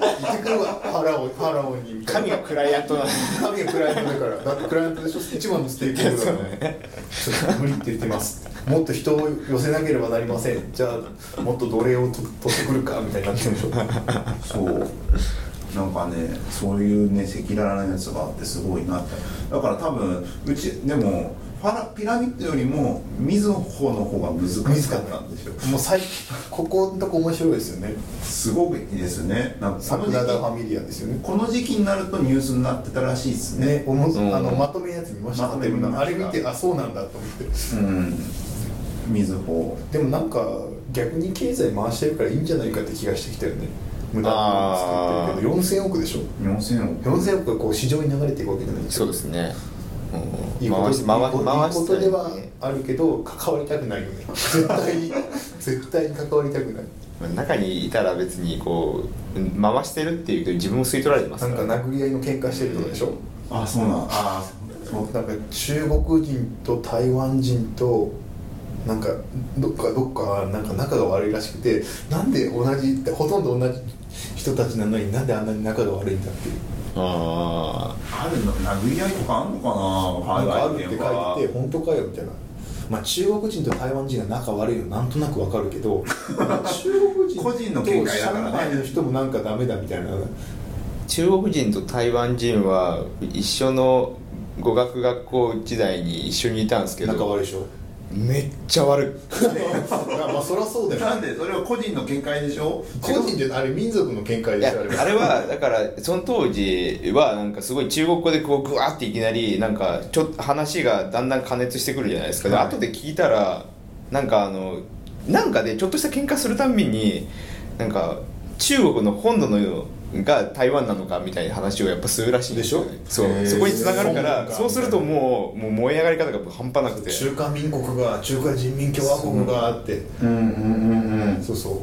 行ってくるわファラオファラオに。神がクライアントなの。神がクライアントだから。だってクライアントでしょ？一番のステークホルダねちょっと無理って言ってます。もっと人を寄せなければなりません。じゃあもっと奴隷をと取ってくるかみたいになってるでしょ。そう。なんかねそういうね赤裸々なやつがあってすごいなって。だから多分うちでもピラミッドよりもみずほの方が難しかったんでしょもう最ここのとこ面白いですよね。すごくいいですね。なんかこサの時グラダ・ファ期ミリアですよね。この時期になるとニュースになってたらしいですね。ね、おもうんあのまとめのやつ見ました？まとめ見ましたあれ見てあそうなんだと思って。うん。みずほ。でもなんか逆に経済回してるからいいんじゃないかって気がしてきたよね。無駄に作ってるけど。4000億でしょ。4000億。4000億がこう市場に流れていくわけじゃないですか。そうですね、うん、いいこと回し回いいこと回したいいいことではあるけど関わりたくないよね。絶対に [laughs] 絶対に関わりたくない。中にいたら別にこううん回してるっていうけど自分も吸い取られてますなんか殴り合いの喧嘩してるとかでしょ？あそうなんあそう。なんか中国人と台湾人となんかどっかどっかなんか仲が悪いらしくてなんで同じほとんど同じ人たちなのになんであんなに仲が悪いんだっていうああるの殴り合いとかあんのかななんかあるって書いて本当かよみたいなまあ中国人と台湾人が仲悪いのなんとなくわかるけど [laughs] 中国人個人のと見解だからね。上海の人もなんかダメだみたいな。ー中国人と台湾人は一緒の語学学校時代に一緒にいたんですけど。仲悪いでしょめっちゃ悪い。まあそりゃそうだよ。なんでそれは個人の見解でしょ？個人であれ民族の見解でしょ？あれは。あれはだからその当時はなんかすごい中国語でこうグワーっていきなりなんかちょっと話がだんだん加熱してくるじゃないですか。ではい。後で聞いたらなんかあのなんかでちょっとした喧嘩するたんびになんか中国の本土のが台湾なのかみたいな話をやっぱするらしいんですよね。そう。そこに繋がるからそうするともうもう燃え上がり方が半端なくて。中華民国が中華人民共和国があって。うんうんうんうん。そうそう。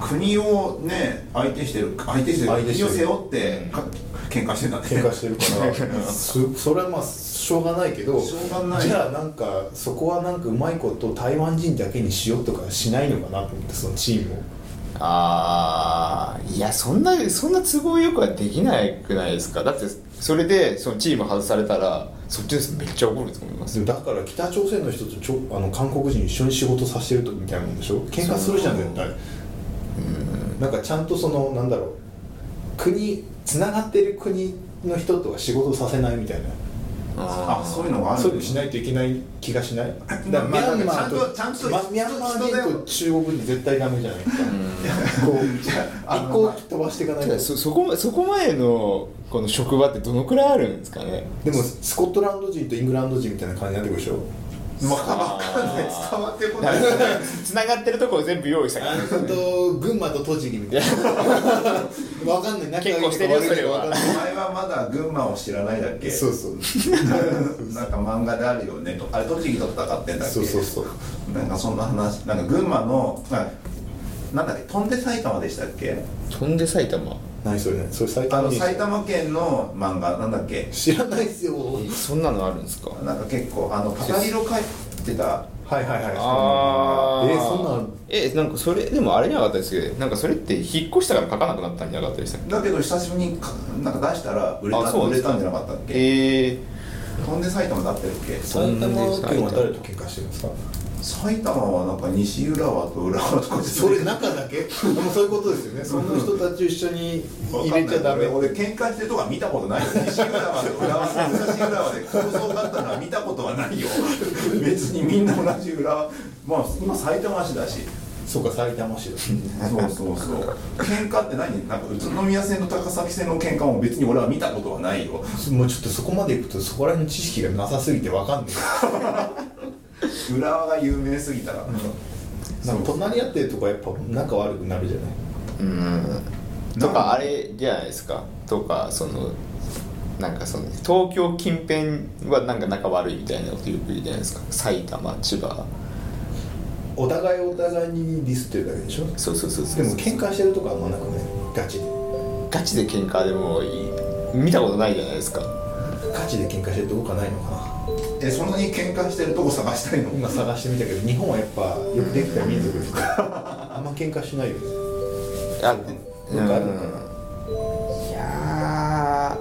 国をね相手してる相手してる相手してる。国を背負ってか喧嘩してたん喧嘩してるから。[laughs] そそれはまあしょうがないけどしょうがない。じゃあなんかそこはなんかうまいこと台湾人だけにしようとかしないのかなと思ってそのチームをああいやそんなそんな都合よくはできないくないですか？だってそれでそのチーム外されたらそっちですめっちゃ怒ると思います。よだから北朝鮮の人とちょあの韓国人一緒に仕事させてるとみたいなもんでしょ？喧嘩するじゃん絶対。なんかちゃんとそのなんだろう国つながってる国の人とは仕事させないみたいなあそういうのがあるそういうのしないといけない気がしない？だからミまあャンマーとちゃんとちゃんとまミャンマー人と中国人絶対ダメじゃないですか。こうあの一個飛ばしていかないと。そそこそこまでのこの職場ってどのくらいあるんですかね？でもスコットランド人とイングランド人みたいな感じになってくるでしょわかんない。伝わってこない。[laughs] つながってるところ全部用意したからあのと群馬と栃木みたいな。[laughs] わかんない。仲結構してるよそれは。わかんない。お前はまだ群馬を知らないだっけ？そうそう [laughs] なんか漫画であるよねと。あれ栃木と戦ってんだっけ？そうそうそう。なんかそんな話。なんか群馬のなんだっけ？飛んで埼玉でしたっけ？飛んで埼玉？何それ？ねそれ埼あ玉にの埼玉県の漫画なんだっけ？知らないですよ。そんなのあるんですか？なんか結構あのパタリロ書いてた。はいはいはい。あー。えそんなんえなんかそれでもあれじゃなかったですけどなんかそれって引っ越したから書かなくなったんじゃなかったでしたっけ？だけど久しぶりにかなんか出したら売れたあそうですか。売れたんじゃなかったっけ？ええ飛んで埼玉だってるっけ？埼玉県は誰と喧嘩してるんですか？埼玉はなんか西浦和と浦和とかでそれ中だけ？でもそういうことですよね。そんな人たち一緒に入れちゃダメ。俺俺喧嘩してるとか見たことないよ。西浦和と浦和。東浦和で構想があったのは見たことはないよ。[laughs] 別にみんな同じ浦和。まあ今埼玉市だし。そうか埼玉市だ。そうそうそう。喧嘩って何？なんか宇都宮線と高崎線の喧嘩も別に俺は見たことはないよ。もうちょっとそこまでいくとそこら辺の知識がなさすぎてわかんない [laughs] 浦和が有名すぎたら、なんか隣り合ってるとこやっぱ仲悪くなるじゃない？うん。とかあれじゃないですか。とかそのなんかその東京近辺はなんか仲悪いみたいなことよく言うじゃないですか。埼玉千葉。お互いお互いにディスってるだけでしょ？そうそうそうそうでも喧嘩してるとこあんまなくない？ガチで。ガチで喧嘩でもいい。見たことないじゃないですか。ガチで喧嘩してるとこかないのかなえそんなに喧嘩してるとこ探したいの？今探してみたけど日本はやっぱよくできた民族ですからあんま喧嘩しないよね。あなん。かあるのかうんいや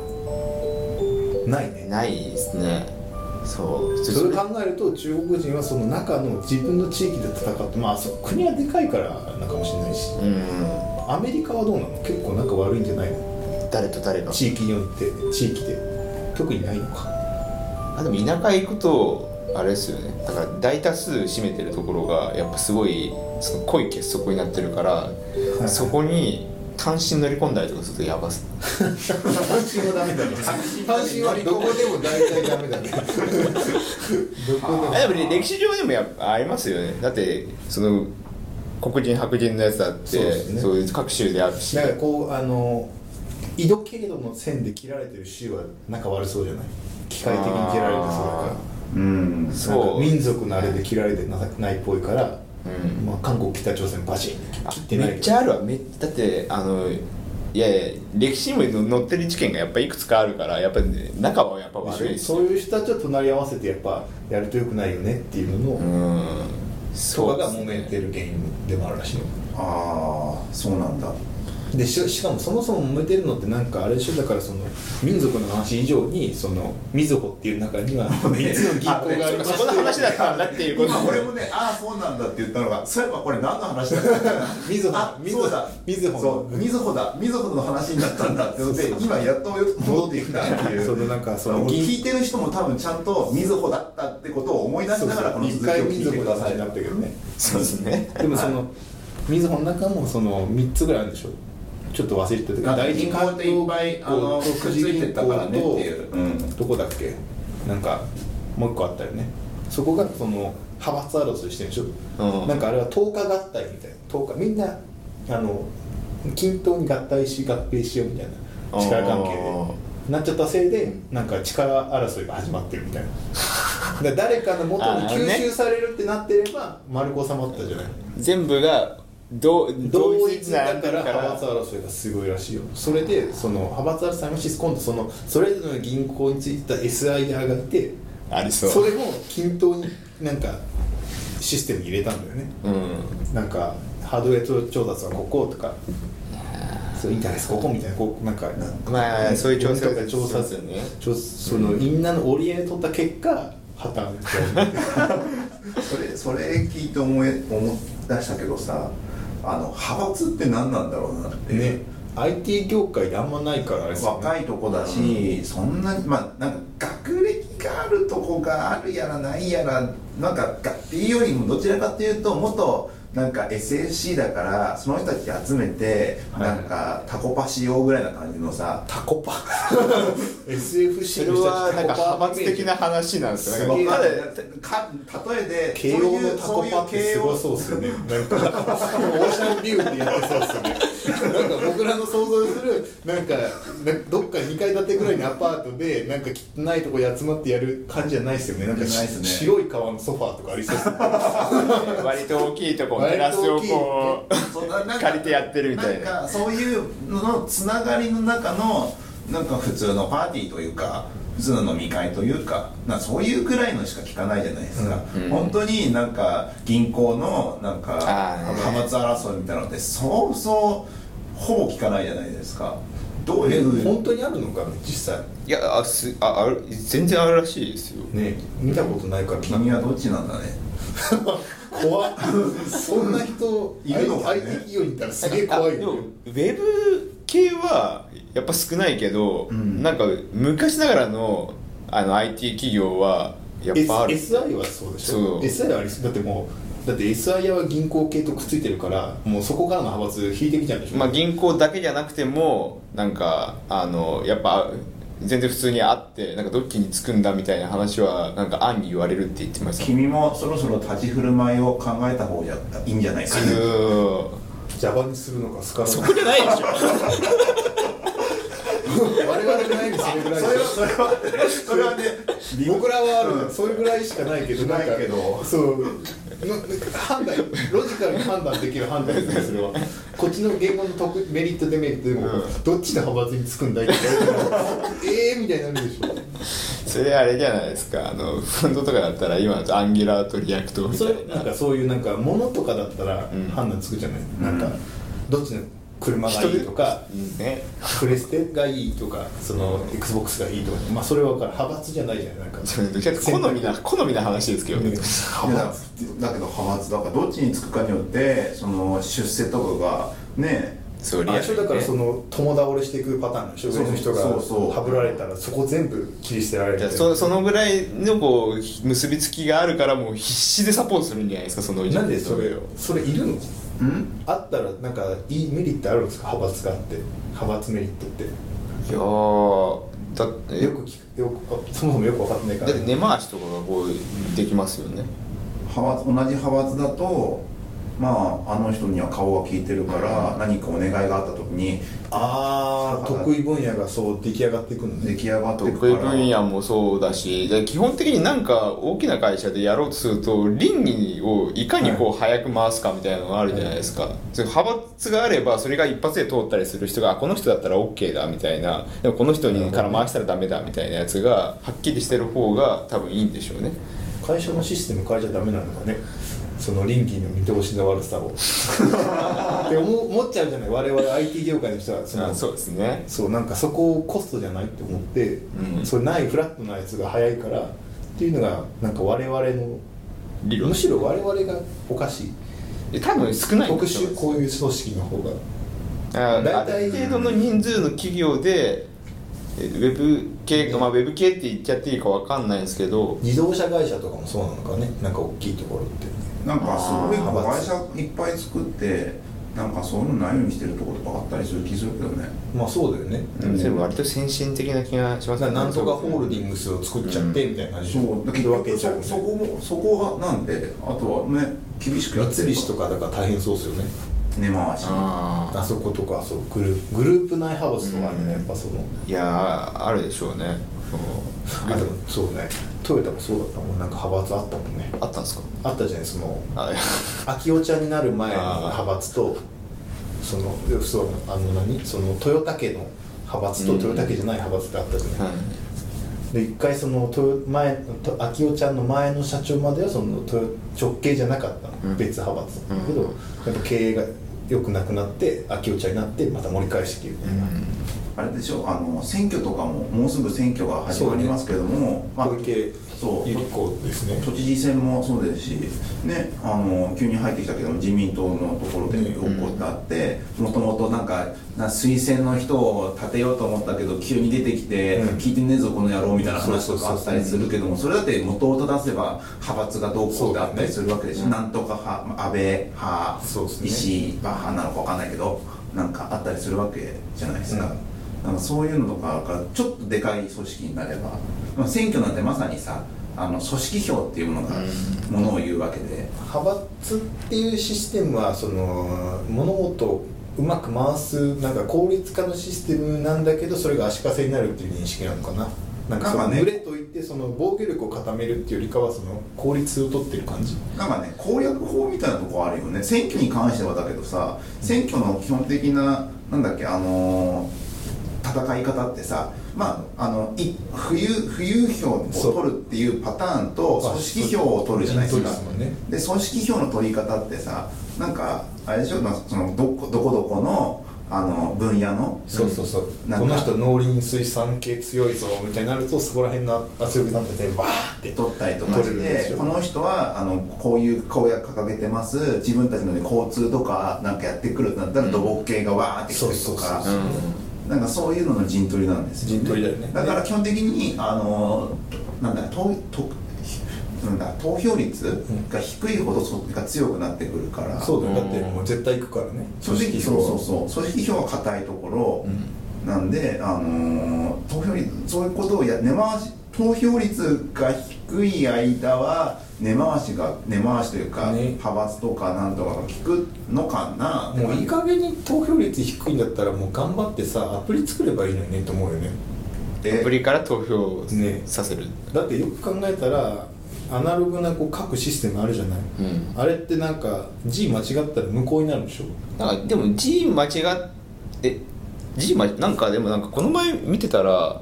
ないね。ーないですね。そう。それ考えると中国人はその中の自分の地域で戦ってまあそ国はでかいからなのかもしれないし。うん。アメリカはどうなの？結構仲悪いんじゃないの？誰と誰が地域によって地域で。特にないのかあでも田舎行くとあれですよね。だから大多数占めてるところがやっぱすごいその濃い結束になってるから、いそこに単身乗り込んだりとかするとやばっす。単身はダメだね単身はどこでも大体ダメだね。どこでも。あでもね歴史上でもやっぱありますよね。だってその黒人白人のやつだってそうね。そういう各州であるし。なんかこうあの緯度経度の線で切られてる州は仲悪そうじゃない？機械的に切られてそうだから。うん。そう。民族のあれで切られてなないっぽいから、うん。まあ、韓国北朝鮮バチンって切ってないめっちゃあるわ。めだってあのいやいや歴史にも載ってる事件がやっぱいくつかあるからやっぱり、ね、仲はやっぱ悪いそういう人たちを隣り合わせてやっぱやるとよくないよねっていうのの、うん。とかがですね。揉めてる原因でもあるらしいよ。ああそうなんだでししかもそもそも揉めてるのってなんかあれでしょ？だからその民族の話以上にそのみずほっていう中には [laughs] 3つの銀行がありましてそこの話だったんだっていうこと。今俺もねああそうなんだって言ったのがそういえばこれ何の話だったかな [laughs] みずほだ。みずほそうみずほだ。みずほの話になったんだって思って今やっと戻ってきたっていうそのなんかその銀聞いてる人も多分ちゃんとみずほだったってことを思い出しながらこの続きを一回み聞いてください。なったけどね。そうですね。でもそのみずほの中もその3つぐらいあるんでしょ？ちょっと忘れてた大臣銀行っていっぱいあのとくっついてったからねっていう。うんどこだっけなんかもう一個あったよねそこがその派閥争いしてるでしょ、うんなんかあれは10日合体みたいな10日みんなあの均等に合体し合併しようみたいな力関係でなっちゃったせいでなんか力争いが始まってるみたいな誰かの元に吸収されるってなってれば丸く収まったじゃない全部が同同一だから派閥争いがすごいらしいよ。それでその派閥争いもし今度そのそれぞれの銀行についてた SIR がいてありそう。それも均等になんかシステムに入れたんだよね。うん。なんかハードウェア調達はこことか。そうインターネットここみたいなこうなんかまあそういう調整とか調査ですよね。調そのみんなの折り合いを取った結果破綻 [laughs] それそれ聞いて思い思い出したけどさあの派閥って何なんだろうなって。ね。IT 業界であんまないからね。若いとこだし、そんなにまあなんか学歴があるとこがあるやらないやらなんかがっていうよりもどちらかというともっとなんか SFC だからその人たち集めてはい。なんかタコパしようぐらいな感じのさ。タコパ。[laughs] SFC それはなんか派閥的な話なんですよ。すごいかなんかか例えで慶応のタコパってすごそうですよね。なんか [laughs] オーシャンビューでやってそうですよね。なんか僕らの想像するなんかなどっか2階建てぐらいのアパートでなんか汚いとこに集まってやる感じじゃないですよね。なんかね。白い革のソファーとかありそうですね。[laughs] 割と大きいとこテラスをこうそうななんか借りてやってるみたいなそういうののつながりの中のなんか普通のパーティーというか普通の飲み会というかなそういうくらいのしか聞かないじゃないですか、うん本当になんか銀行のなんか派閥争いみたいなのってそうそうほぼ聞かないじゃないですかどういう本当にあるのか実際いやあすああ全然あるらしいですよね見たことないから君はどっちなんだね [laughs] 怖っ。そんな人いるの IT 企業にいたらすげえ怖いよね。ウェブ系はやっぱ少ないけど、うん。なんか昔ながらのあの IT 企業はやっぱある。S- SI はそうでしょ？SI はありそう。だってもうだって SI は銀行系とくっついてるからもうそこからの派閥引いてきちゃうんでしょ、まあ、銀行だけじゃなくてもなんかあのやっぱ全然普通に会ってなんかどっちにつくんだみたいな話はなんか暗に言われるって言ってました。君もそろそろ立ち振る舞いを考えた方がいいんじゃないかな。う。Java にするのか Scala そこじゃないでしょれぐらいそれはそれはそれはね僕らはある、うんそれぐらいしかないけどないけどそうの判断ロジカルに判断できる判断ですねそれは。こっちの言語の得メリットデメリットでも、うん。どっちで派閥につくんだいって言われたらええみたいになるでしょ。それあれじゃないですか。あのフロントとかだったら今 Angular と React みたいそれなんかそういうなんか物とかだったらうん。判断つくじゃない、んなんかどっちの車がいいとかうんねプレステがいいとかその XBOX がいいとかまあそれは分かる派閥じゃないじゃないなんか好みな好みな話ですけどね。だだけど派閥だからどっちにつくかによってその出世とかがね。そうリアだからその友倒れしていくパターンでしょそう上の人がそうそうはぶられたらそこ全部切り捨てられる。そそのぐらいのこう結びつきがあるからもう必死でサポートするんじゃないですかそのなんでそれを。それいるの？うんあったらなんかいいメリットあるんですか？派閥があって。派閥メリットって。いやーだってよく聞く。よくあそもそもよく分かってないから。だって根回しとかがこうできますよね派閥同じ派閥だとまああの人には顔が効いてるから何かお願いがあった時にああ得意分野がそう出来上がっていくのね。出来上がっていく得意分野もそうだしで基本的になんか大きな会社でやろうとすると倫理をいかにこう早く回すかみたいなのがあるじゃないですか、それ派閥があればそれが一発で通ったりする人があこの人だったら OK だみたいな。でもこの人にから回したらダメだみたいなやつがはっきりしてる方が多分いいんでしょうね。会社のシステム変えちゃダメなのかねその倫理の見通しの悪さを。って思っちゃうじゃない。我々 IT 業界の人はそのあそうですね。そうなんかそこをコストじゃないって思って、うん。それないフラットなやつが早いからっていうのがなんか我々の理論。むしろ我々がおかしい。え多分少ないん特殊こういう組織の方が。ああ大体る程度の人数の企業でえウェブ系か、まあ、ウェブ系って言っちゃっていいかわかんないんですけど。自動車会社とかもそうなのかね。なんか大きいところってなんかすごいあー会社いっぱい作ってなんかそういうのないようにしてるところとかあったりする気するけどね。まあそうだよね、でもそれ割と先進的な気がしますだからなんとかホールディングスを作っちゃってみたいな。感じでそうだけちゃう、ね、そそこもそこがなんであとはね厳しくやってる三菱とかだから大変そうですよね。根回し。ああそことかそうグループグループ内派閥とかあるね、やっぱその。いやーあるでしょうね。そうあでもそうねトヨタもそうだったもん。なんか派閥あったもんね。あったんですか？あったじゃないそのあ秋代ちゃんになる前の派閥とそのそうあの何？そのトヨタ家の派閥とうん。トヨタ家じゃない派閥ってあったじゃない、はい。で一回そのトヨ前と秋代ちゃんの前の社長まではそのトヨ直系じゃなかったの、うん。別派閥。だけど、うんやっぱ経営が良くなくなって秋代ちゃんになってまた盛り返してきるみたいな、あれでしょあの選挙とかももうすぐ選挙が始まりますけれども、まあ小池そう百合子ですね。都知事選もそうですし、ね、あの急に入ってきたけども自民党のところで起こってあってもともとなんかな推薦の人を立てようと思ったけど急に出てきて、うん。聞いてねえぞこの野郎みたいな話とかあったりするけどもそれだって元を正せば派閥がどうこうってあったりするわけでしょ、ねなんとか派安倍派、ね。石井派なのか分かんないけどなんかあったりするわけじゃないですか。うんなんかそういうのとかがちょっとでかい組織になれば、まあ、選挙なんてまさにさあの組織票っていうものがものを言うわけで、派閥っていうシステムはその物事をうまく回すなんか効率化のシステムなんだけどそれが足かせになるっていう認識なのかな。なんかその群れといってその防御力を固めるっていうよりかはその効率を取ってる感じ。なんかね攻略法みたいなとこあるよね。選挙に関してはだけどさ選挙の基本的ななんだっけあのー戦い方ってさまああのい浮遊票を取るっていうパターンと組織票を取るじゃないですか。で組織票の取り方ってさなんかあれでしょ？まあそのどこどこどこのあの分野の？そうそうそう。この人農林水産系強いぞみたいになるとそこら辺の圧力になっててバーって。取ったりとか取してこの人はあのこういう公約掲げてます。自分たちの、ね、交通とかなんかやってくるってなったら土木系がわーって来てるとか。そうそうなんかそういうのの陣取りなんですよ、陣取りだよね。だから基本的にあのなんだ投投なんだ投票率が低いほどそが強くなってくるから。そうだよ。だってもう絶対行くからね。正直そうそうそう。組織票は硬いところなんで、あのー投票率そういうことをや根回し投票率が低い間は根回しが根回しというか、ね。派閥とかなんとかが効くのかな？もういい。加減に投票率低いんだったらもう頑張ってさアプリ作ればいいのにねと思うよね。でアプリから投票ねさせる、だってよく考えたらアナログなこう書くシステムあるじゃない、うん。あれってなんか字間違ったら無効になるでしょ？なんかでも G 間違って、G 間なんかでもなんかこの前見てたら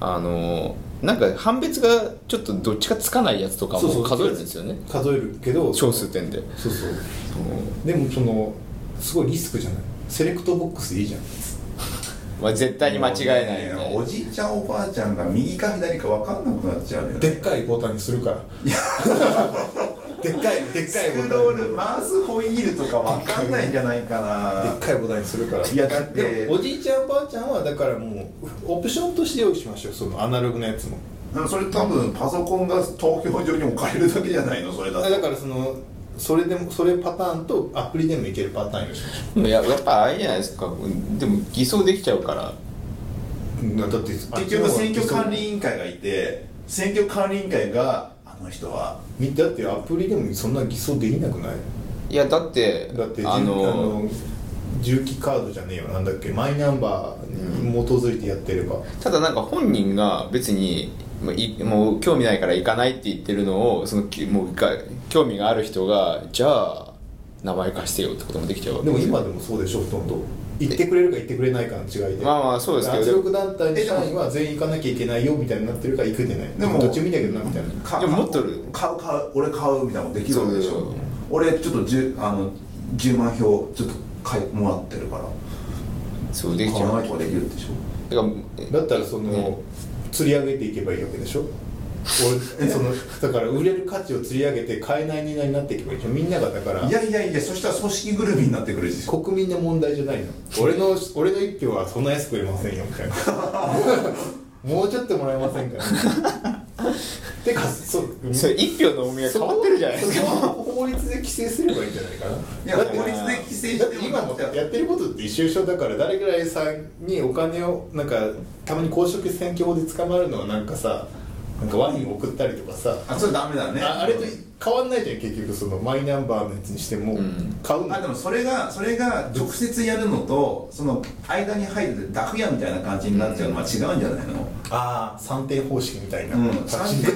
あのなんか判別がちょっとどっちかつかないやつとかも数えるんですよね。数えるけど小数点で。そうそう。でもそのすごいリスクじゃない？セレクトボックスでいいじゃん。まあ、絶対に間違えないみたいな。おじいちゃんおばあちゃんが右か左か分かんなくなっちゃうよね。でっかいボタンにするから [laughs] でっかいでっかいスクロール回すホイールとか分かんないんじゃないかでっなかいボタンにするから。いやだっておじいちゃんおばあちゃんはだからもうオプションとして用意しましょうそのアナログなやつも。それ多分パソコンが投票所に置かれるだけじゃないのそれだと。だからそのそれでもそれパターンとアプリでもいけるパターンにしややっぱあれじゃないですか。でも偽装できちゃうから。うだって結局選挙管理委員会がいて選挙管理委員会があの人は。だってアプリでもそんな偽装できなくない？いやだってだってあの重機カードじゃねえよ。なんだっけ？マイナンバーに基づいてやってれば、ただなんか本人が別にもう興味ないから行かないって言ってるのをそのきもうが興味がある人がじゃあ名前貸してよってこともできちゃうわけでも今でもそうでしょほとんど言ってくれるか言ってくれないかの違いで。まあまあそうですけど圧力団体の社員は全員行かなきゃいけないよみたいになってるから行くでないでもどっちもいいんだけどなみたいな。かでも持っとる？買う買う俺買うみたいなのできるでしょ。俺ちょっと 10, あの10万票ちょっと買いもらってるから。そうできちゃう。買わないとかできるでしょ。だからだったらその、釣り上げていけばいいわけでしょ俺そのだから売れる価値を釣り上げて買えない値段になっていけばいいでしょみんながだからいやいやいやそしたら組織ぐるみになってくるでし。ょ国民の問題じゃないの。俺の俺の一票はそんな安く売れませんよみたいな。[laughs] もうちょっともらえませんか [laughs] てかそうそれ一票の重みが変わってるじゃないですか。法律で規制すればいいんじゃないかな。いや法律で規制して今もやってることって一緒一緒だから誰ぐらいさんにお金をなんかたまに公職選挙法で捕まるのはなんかさなんかワイン送ったりとかさ。あそれダメだね。ああれと変わんないじゃん結局そのマイナンバーのやつにしてもうん。買うの。あでもそれがそれが直接やるのとその間に入るダフ屋みたいな感じになっちゃうのは違うんじゃないの？ああ3点方式みたいな。うん。感じで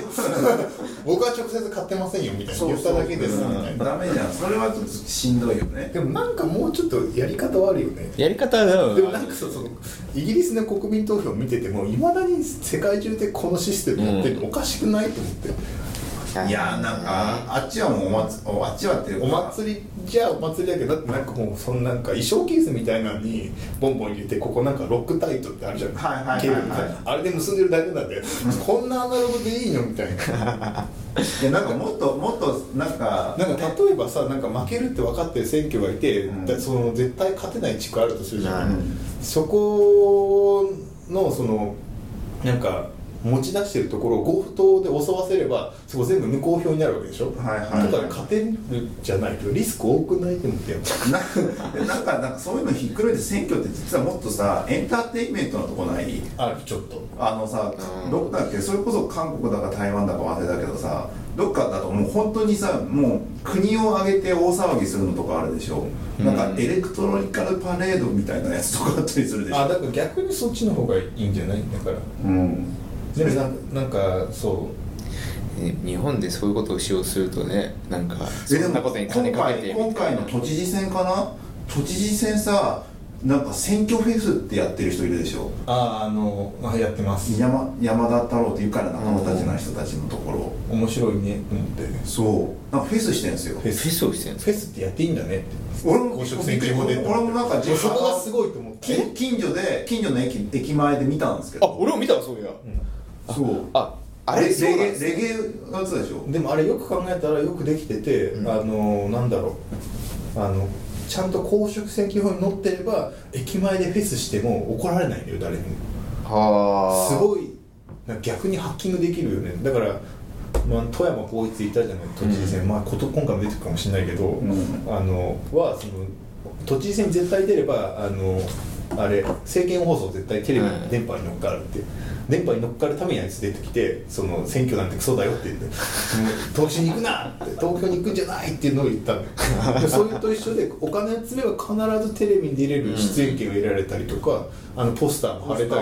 僕は直接買ってませんよみたいな。言っただけですみたいな。ダメじゃん。それはちょっとしんどいよね。でもなんかもうちょっとやり方はあるよね。やり方はでもなんかそうそうイギリスの国民投票見ててもいまだに世界中でこのシステムやってるのおかしくないと思って、いやーなんかあっちはもうお祭おあっちはっておか祭りじゃあお祭りだけどだってなんかもうそのなんか衣装ケースみたいなのにボンボン入れてここなんかロックタイトってあるじゃん。はいはいはいはい。あれで結んでるだけなんで [laughs] こんなアナログでいいのみたいな。[laughs] いやなんかもっともっとなんかなんか例えばさなんか負けるって分かってる選挙がいて、うん。だその絶対勝てない地区あるとするじゃん、うん。そこのそのなんか持ち出してるところをゴーフトで襲わせればそこ全部無効票になるわけでしょ、はいはい。はいだから勝てるじゃないとリスク多くないと思ってよななんかなんかそういうのひっくるめて選挙って実はもっとさエンターテインメントなとこない？あるちょっと。あのさ、うんどっかだっけそれこそ韓国だか台湾だか忘れたけどさどっかだともう本当にさもう国を挙げて大騒ぎするのとかあるでしょ、なんかエレクトロニカルパレードみたいなやつとかあったりするでしょ？あだから逆にそっちの方がいいんじゃない？だから。うんでもなんかなんかそえ日本でそういうことをしようとするとねなんかそえでもんなことに金かけて今回今回の都知事選かな？都知事選さなんか選挙フェスってやってる人いるでしょ？うああのあやってます。山山田太郎というから仲間たちの人たちのところ、面白いねと思って。そう。なんかフェスしてんですよ。フェス。フェスをしてるんですフェスってやっていいんだねって。俺も公職選挙法で俺もなんか俺そこがすごいと思って。近近所で近所の駅駅前で見たんですけど。あ俺も見たわそういやそう。ああれ？レゲレゲエのやつでしょ？でもあれよく考えたらよくできてて、うん。あのなんだろう。あのちゃんと公職選挙法に載ってれば駅前でフェスしても怒られないんだよ誰にも。はあ。すごい逆にハッキングできるよね。だから、まあ、富山光一いたじゃない？都知事選、まあこと今回も出てくるかもしれないけど、ん。あのはその都知事選に絶対出ればあのあれ政見放送絶対テレビ電波に乗っかるって、電波に乗っかるためにあいつ出てきてその選挙なんてクソだよって言ってもう [laughs] 投資に行くなって投票に行くんじゃないっていうのを言ったんだそれと一緒でお金集めば必ずテレビに出れる出演権を得られたりとか、あのポスターも貼れた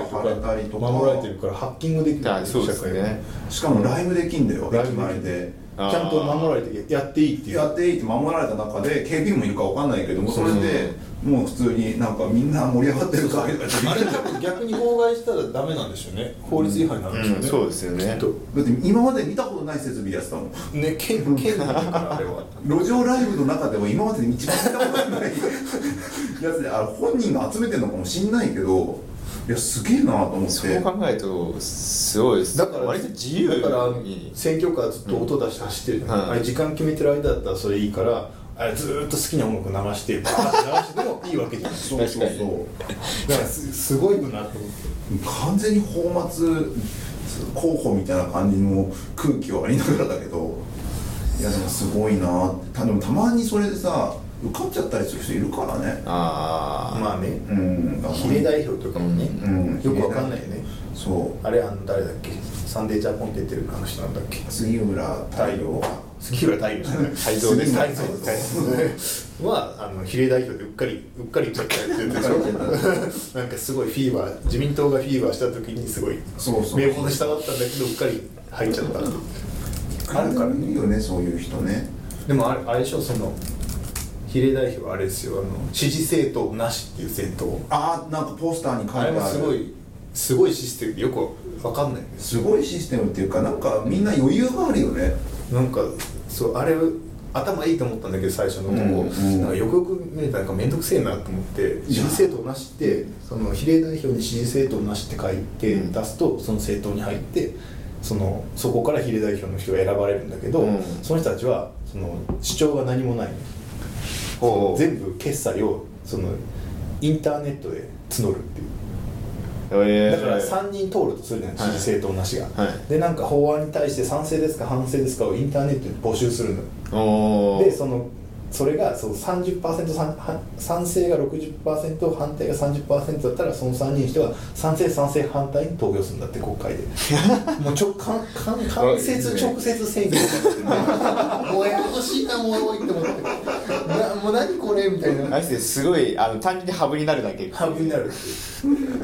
りとか守られてるからハッキングできるあそうですね。しかもライブできんだよライブ駅前でちゃんと守られてやっていいっていう。やっていいって守られた中で警備員もいるかわかんないけどもそれでもう普通になんかみんな盛り上がってるから。あれ逆に妨害したらダメなんでしょうね。法律違反なんでしょうね、うんそうですよね。だって今まで見たことない設備やってたもん。ね県県だからあれは。路上ライブの中でも今までで一番見たことないやつであれ本人が集めてるのかもしんないけどいやすげえなと思って。そう考えるとすごいです。だから割と自由だから選挙カーずっと音出して走ってるうん。あれ時間決めてる間だったらそれいいからあれずーっと好きな音楽流してバーって流してでもいいわけじゃないそうそうそう。だからすすごいなと思って。完全に泡沫候補みたいな感じの空気はありながらだけどいやでもすごいな。たでもたまにそれでさ受かっちゃったりする人いるからね。ああまあね。うん。比例代表とかもね、うん。よくわかんないよね。そう。あれあの誰だっけ？サンデージャポン出てるあの人なんだっけ？杉浦太陽杉浦太陽 [laughs] 太蔵です。太蔵です。はあの比例代表でうっかりうっかりちょっとやってるでしょなんかすごいフィーバー自民党がフィーバーした時にすごいそうそう。名簿でしたかったんだけどうっかり入っちゃったあるからねいいよねそういう人ね。でもあれあれでしょ？その比例代表はあれですよあの支持政党なしっていう政党。ああなんかポスターに書いてある。あれもすごいすごいシステムでよくわかんないすすごいシステムっていうかなんかみんな余裕があるよね。なんかそうあれ頭いいと思ったんだけど最初のとこ、うんうん。なんかよくよく見るとなんか面倒くせえなと思って支持政党なしってその比例代表に支持政党なしって書いてうん。出すとその政党に入ってそのそこから比例代表の人が選ばれるんだけど、うん。その人たちはその主張が何もない全部決済をそのインターネットで募るっていう。えだから3人通るとするじゃない、はい。支持政党なしが、はい。でなんか法案に対して賛成ですか反省ですかをインターネットで募集するの。でそのそれがその30%賛は賛成が60%反対が30%だったらその3人の人が賛成賛成反対に投票するんだって国会で。[laughs] もうちょかんかん間接直接選挙。もうややこしいなもう多いって思ってなもう何これみたいな。あれです。ごいあの単純にハブになるだけ。ハブになる [laughs]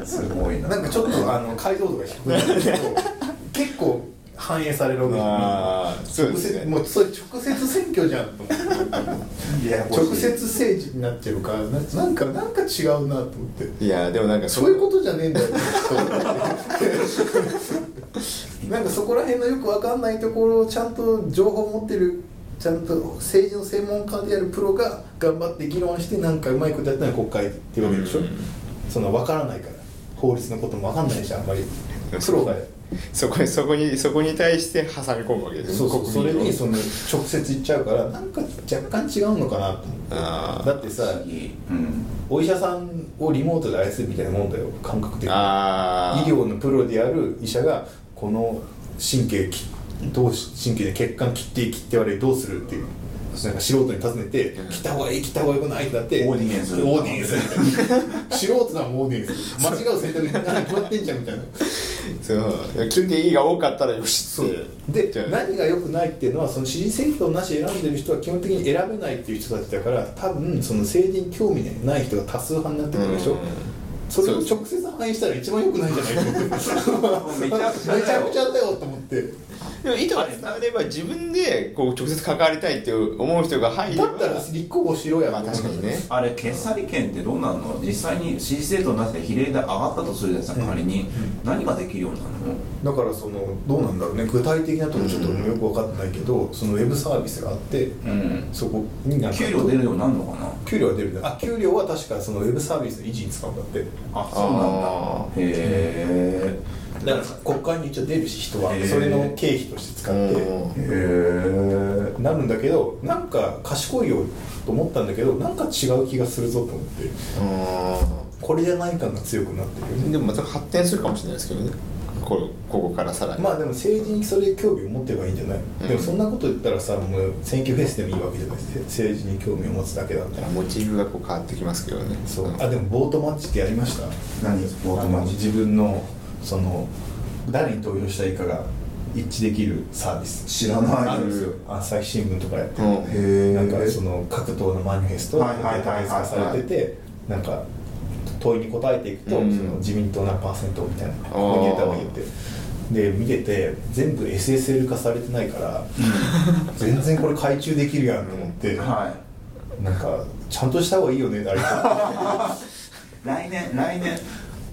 すごいな。なんかちょっとあの解像度が低くなるけど [laughs] 結構反映されるわけああそうですね。もうそれ直接選挙じゃんと思って。いや直接政治になってるからななんかなんか違うなと思って。いやでもなんかそういうことじゃねえんだよ [laughs] なんかそこら辺のよくわかんないところをちゃんと情報を持ってるちゃんと政治の専門家であるプロが頑張って議論してなんかうまいことやったのが国会っていうわけでしょ、うん。そのわからないから法律のこともわかんないしあんまり。プロがそこにそこにそこに対して挟み込むわけですそうそう。それにその直接言っちゃうからなんか若干違うのかなと思って。あー。だってさうん。お医者さんをリモートで操るみたいなもんだよ感覚的に。医療のプロである医者がこの神経きどうし神経で血管切って切って割れどうするっていうなんか素人に尋ねてうん。切った方がいい切った方がよくないってなってオーディエンスオーディエンス素人ならオーディエンス間違う選択に何決まってんじゃんみたいな。そう。切っていいが多かったらよしそう。ってじゃあ。で何が良くないっていうのはその支持政党なし選んでる人は基本的に選べないっていう人たちだから多分その政治に興味ない人が多数派になってくるでしょ、うん。それを直接反映したら一番良くないんじゃないか [laughs] [laughs] めちゃくちゃだよと思ってでも意図が伝われば自分でこう直接関わりたいって思う人が入ればだったら立候補しろやまあ確かにね。あれ決済権ってどうなんの？実際に支持政党なしで比例で上がったとするじゃないですか仮に、何ができるようになるの？だからそのどうなんだろうね。具体的なところちょっとよく分かってないけどそのウェブサービスがあってうん。そこになんか給料出るようになるのかな？給料は出るんだあ給料は確かそのウェブサービスの維持に使うんだって。あそうなんあだへえだから国会に一応出るし人は。それの経費として使って。なるんだけどなんか賢いよと思ったんだけどなんか違う気がするぞと思って。これじゃない感が強くなってるよね。でもまた発展するかもしれないですけどね。こここからさらに。まあでも政治にそれで興味を持ってればいいんじゃない、うん。でもそんなこと言ったらさもう選挙フェスでもいいわけじゃない政治に興味を持つだけだったら。モチーフがこう変わってきますけどね。そう。あでもボートマッチってやりました？何？ボートマッチ。自分のその誰に投票したいかが一致できるサービス。知らない。あるんですよ。朝日新聞とかやってる。うん。へえなんかその各党のマニフェストがデータベース化されててなんか問いに答えていくと、うん。その自民党何パーセントみたいなー。ここに入れた方がいいって。で見てて全部 SSL 化されてないから [laughs] 全然これ外注できるやんと思って、はなんかちゃんとした方がいいよねあれい来年来年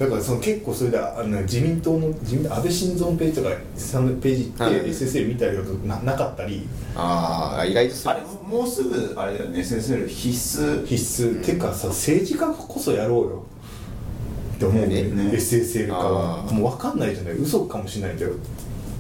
だからその結構それであの自民党の自民党安倍晋三ページとか3のページ行って、はい。SSL 見たりだとななかったり。ああ意外とそあれもうすぐあれだよね SSL 必須。必須、てかさ政治家こそやろうよ。って思うねね SSL 化は。もう分かんないじゃない。嘘かもしれないんだよ。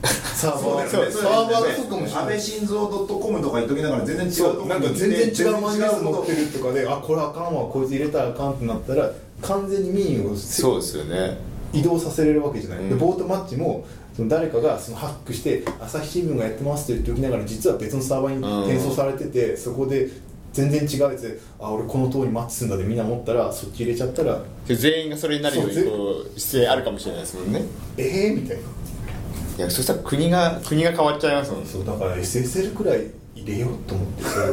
サーバーそうだよね。サーバーが嘘かもしれ安倍ない晋三 .com とか言っときながら全然違うそうとこなんか全然違うマニュアル持ってるとかであこれあかんわこいつ入れたらあかんってなったら完全に民意をそうですよね。移動させれるわけじゃない、うん。でボートマッチもその誰かがそのハックして朝日新聞がやってますって言っておきながら実は別のサーバーに転送されてて、そこで全然違うやつであ俺この通りマッチするんだでみんな思ったらそっち入れちゃったらで全員がそれになるようにこう姿勢あるかもしれないですもんね。ええー、みたいな。いやそしたら国が国が変わっちゃいますもん。ねそうだから SSL くらい入れようと思ってそれ [laughs]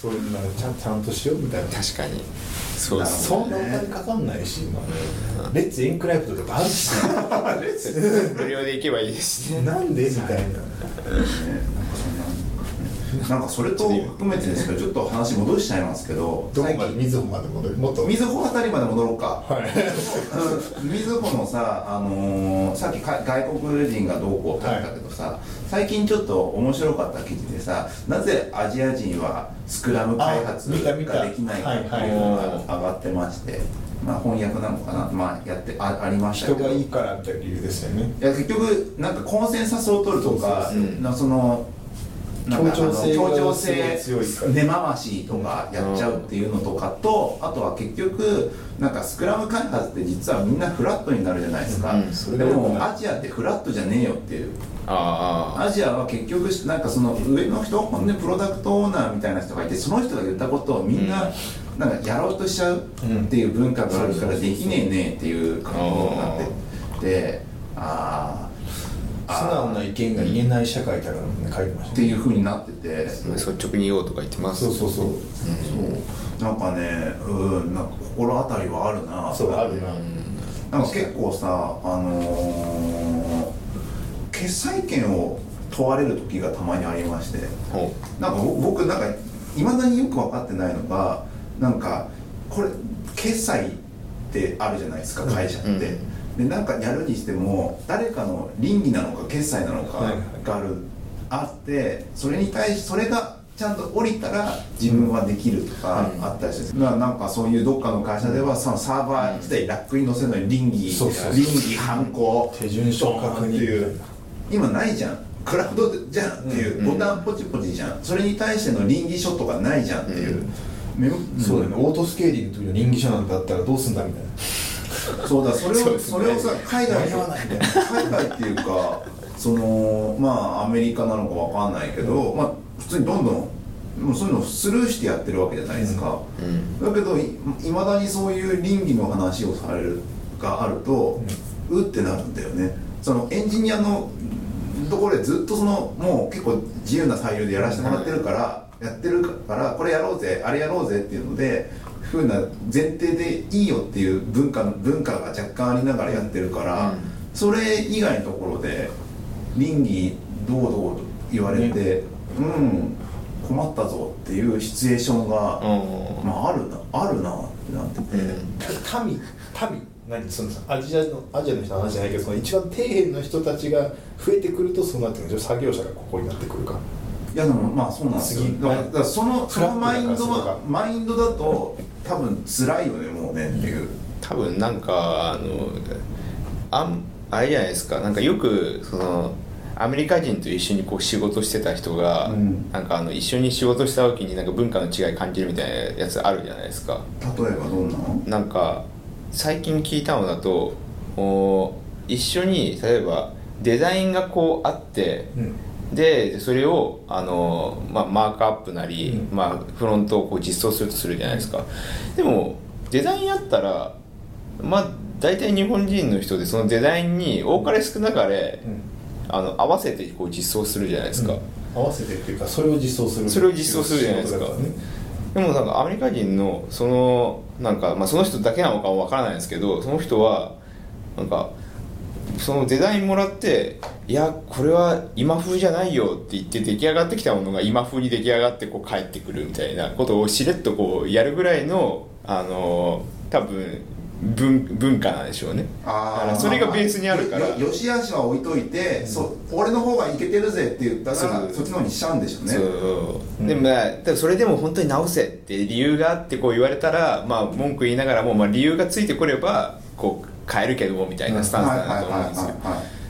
そういうのなんかちゃんちゃんとしようみたいな。確かにそうそんなお金かかんないし、まあレッツエンクライプとかある。し [laughs] 無料で行けばいいですね。なんでみたいな [laughs] なんかそれと含めてですけどちょっと話戻しちゃいますけどどこまでみずほまで戻る？もっと。水穂あたりまで戻ろうか？はい。うん。水穂のさ、あのーさっきか外国人がどうこうって言ったけどさ、最近ちょっと面白かった記事でさなぜアジア人はスクラム開発ができないかっていうのが上がってまして、まあ、翻訳なのかな、まあ、やってあありましたけど。人がいいからみたいな理由ですよね。いや結局なんかコンセンサスを取るとかその協調性協調性根回しとかやっちゃうっていうのとかと、あとは結局なんかスクラム開発って実はみんなフラットになるじゃないですか、うんでもアジアってフラットじゃねえよっていう。アジアは結局なんかその上の人本当にプロダクトオーナーみたいな人がいてその人が言ったことをみんななんかやろうとしちゃうっていう文化があるからできねえねっていう感じになっててあー。あ素直な意見が言えない社会だからね書いてましたね。っていう風になってて率直に言おうとか言ってます。そうそうそう。そう。なんかねうんなんか心当たりはあるな。そうあるな。なんか結構さあのー決裁権を問われる時がたまにありまして。ほなんかぼ僕なんかいまだによく分かってないのがなんかこれ決済ってあるじゃないですか会社って、うんでなんかやるにしても誰かの倫理なのか決済なのかはいはい。がある、あってそれに対しそれがちゃんと降りたら自分はできるとかうん。あったりして、まあなんかそういうどっかの会社ではそのサーバー自体ラックに載せるのに倫理そうそう。倫理犯行。手順書確認っていう。今ないじゃん。クラウドじゃんっていう、うん。ボタンポチポチじゃん。それに対しての倫理書とかないじゃんっていう、めそうだよね。オートスケーリングの時の倫理書なんてあったらどうすんだみたいなそうだそれをそれをさ海外海外っていうかそのまあアメリカなのかわかんないけど、まあ普通にどんどんもうそういうのをスルーしてやってるわけじゃないですか、うん。だけどいいまだにそういう倫理の話をされるがあると、うってなるんだよね。そのエンジニアのところでずっとそのもう結構自由な裁量でやらせてもらってるから、やってるからこれやろうぜあれやろうぜっていうのでふうな前提でいいよっていう文化の文化が若干ありながらやってるから、うん。それ以外のところで倫理どうどうと言われて、うん困ったぞっていうシチュエーションが、うん。まああるなあるなってなってて、民民何そのさアジアのアジアの人の話じゃないけどその一番底辺の人たちが増えてくるとそうなってくる作業者がここになってくるかいやでもまあそうなんですよ。次だからそのそのマインドはマインドだと多分辛いよねもうねっていう、多分なんかあのあんあれじゃないですか。なんかよくそのアメリカ人と一緒にこう仕事してた人が、うん。なんかあの一緒に仕事した時になんか文化の違い感じるみたいなやつあるじゃないですか。例えばどんなの？なんか最近聞いたのだとお一緒に例えばデザインがこうあってうんでそれをあの、まあ、マークアップなり、うん。まあ、フロントをこう実装するとするじゃないですか、でもデザインあったらまあ大体日本人の人でそのデザインに多かれ少なかれ、あの合わせてこう実装するじゃないですか、合わせてっていうかそれを実装するそれを実装するじゃないですか。ね。でもなんかアメリカ人のそのなんか、まあ、その人だけなのかは分からないですけどその人はなんかそのデザインもらっていやこれは今風じゃないよって言って出来上がってきたものが今風に出来上がってこう帰ってくるみたいなことをしれっとこうやるぐらいのあの多分文文化なんでしょうね。だからそれがベースにあるから。よよしあしは置いといて、そう俺の方がいけてるぜって言ったらそそうっちの方にしちゃうんでしょうね。そう、でもまあそれでも本当に直せって理由があってこう言われたらまあ文句言いながらも、まあ、理由がついてこればこう変えるけどもみたいなスタンスだなと思うんですよ。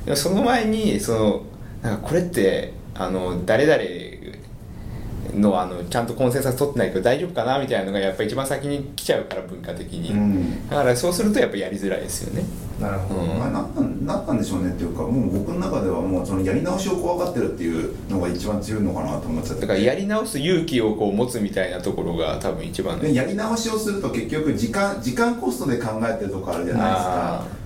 でもその前にそのなんかこれってあの誰々のあのちゃんとコンセンサス取ってないけど大丈夫かなみたいなのがやっぱ一番先に来ちゃうから文化的に、うん。だからそうするとやっぱやりづらいですよね。なるほど、うんまあ、なんなんなんなんでしょうねっていうかもう僕の中ではもうそのやり直しを怖がってるっていうのが一番強いのかなと思っちゃって。だからやり直す勇気をこう持つみたいなところが多分一番でやり直しをすると結局時間時間コストで考えてるとこあるじゃないですか。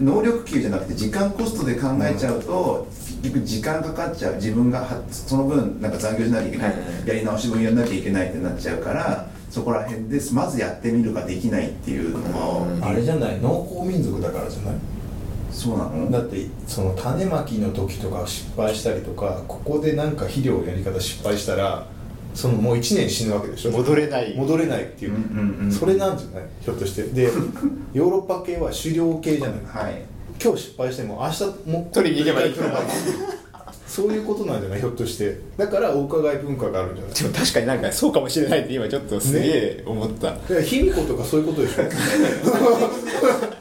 能力給じゃなくて時間コストで考えちゃうと、結局時間かかっちゃう。自分がはその分なんか残業しなきゃいけない、やり直し分やんなきゃいけないってなっちゃうからそこら辺でまずやってみるができないっていうのうんが、あれじゃない？農耕民族だからじゃない？そうなの？だってその種まきの時とか失敗したりとかここでなんか肥料のやり方失敗したらそのもう1年死ぬわけでしょ？戻れない。戻れないっていう,、うんうんうんそれなんじゃない？ひょっとして。で [laughs] ヨーロッパ系は狩猟系じゃない？はい。今日失敗しても明日もう取りに行けばいい。取りに行け。ばそういうことなんじゃないひょっとして。だからお伺い文化があるんじゃない？でも確かになんかそうかもしれないって今ちょっとすげえ思った、卑弥呼とかそういうことでしょ。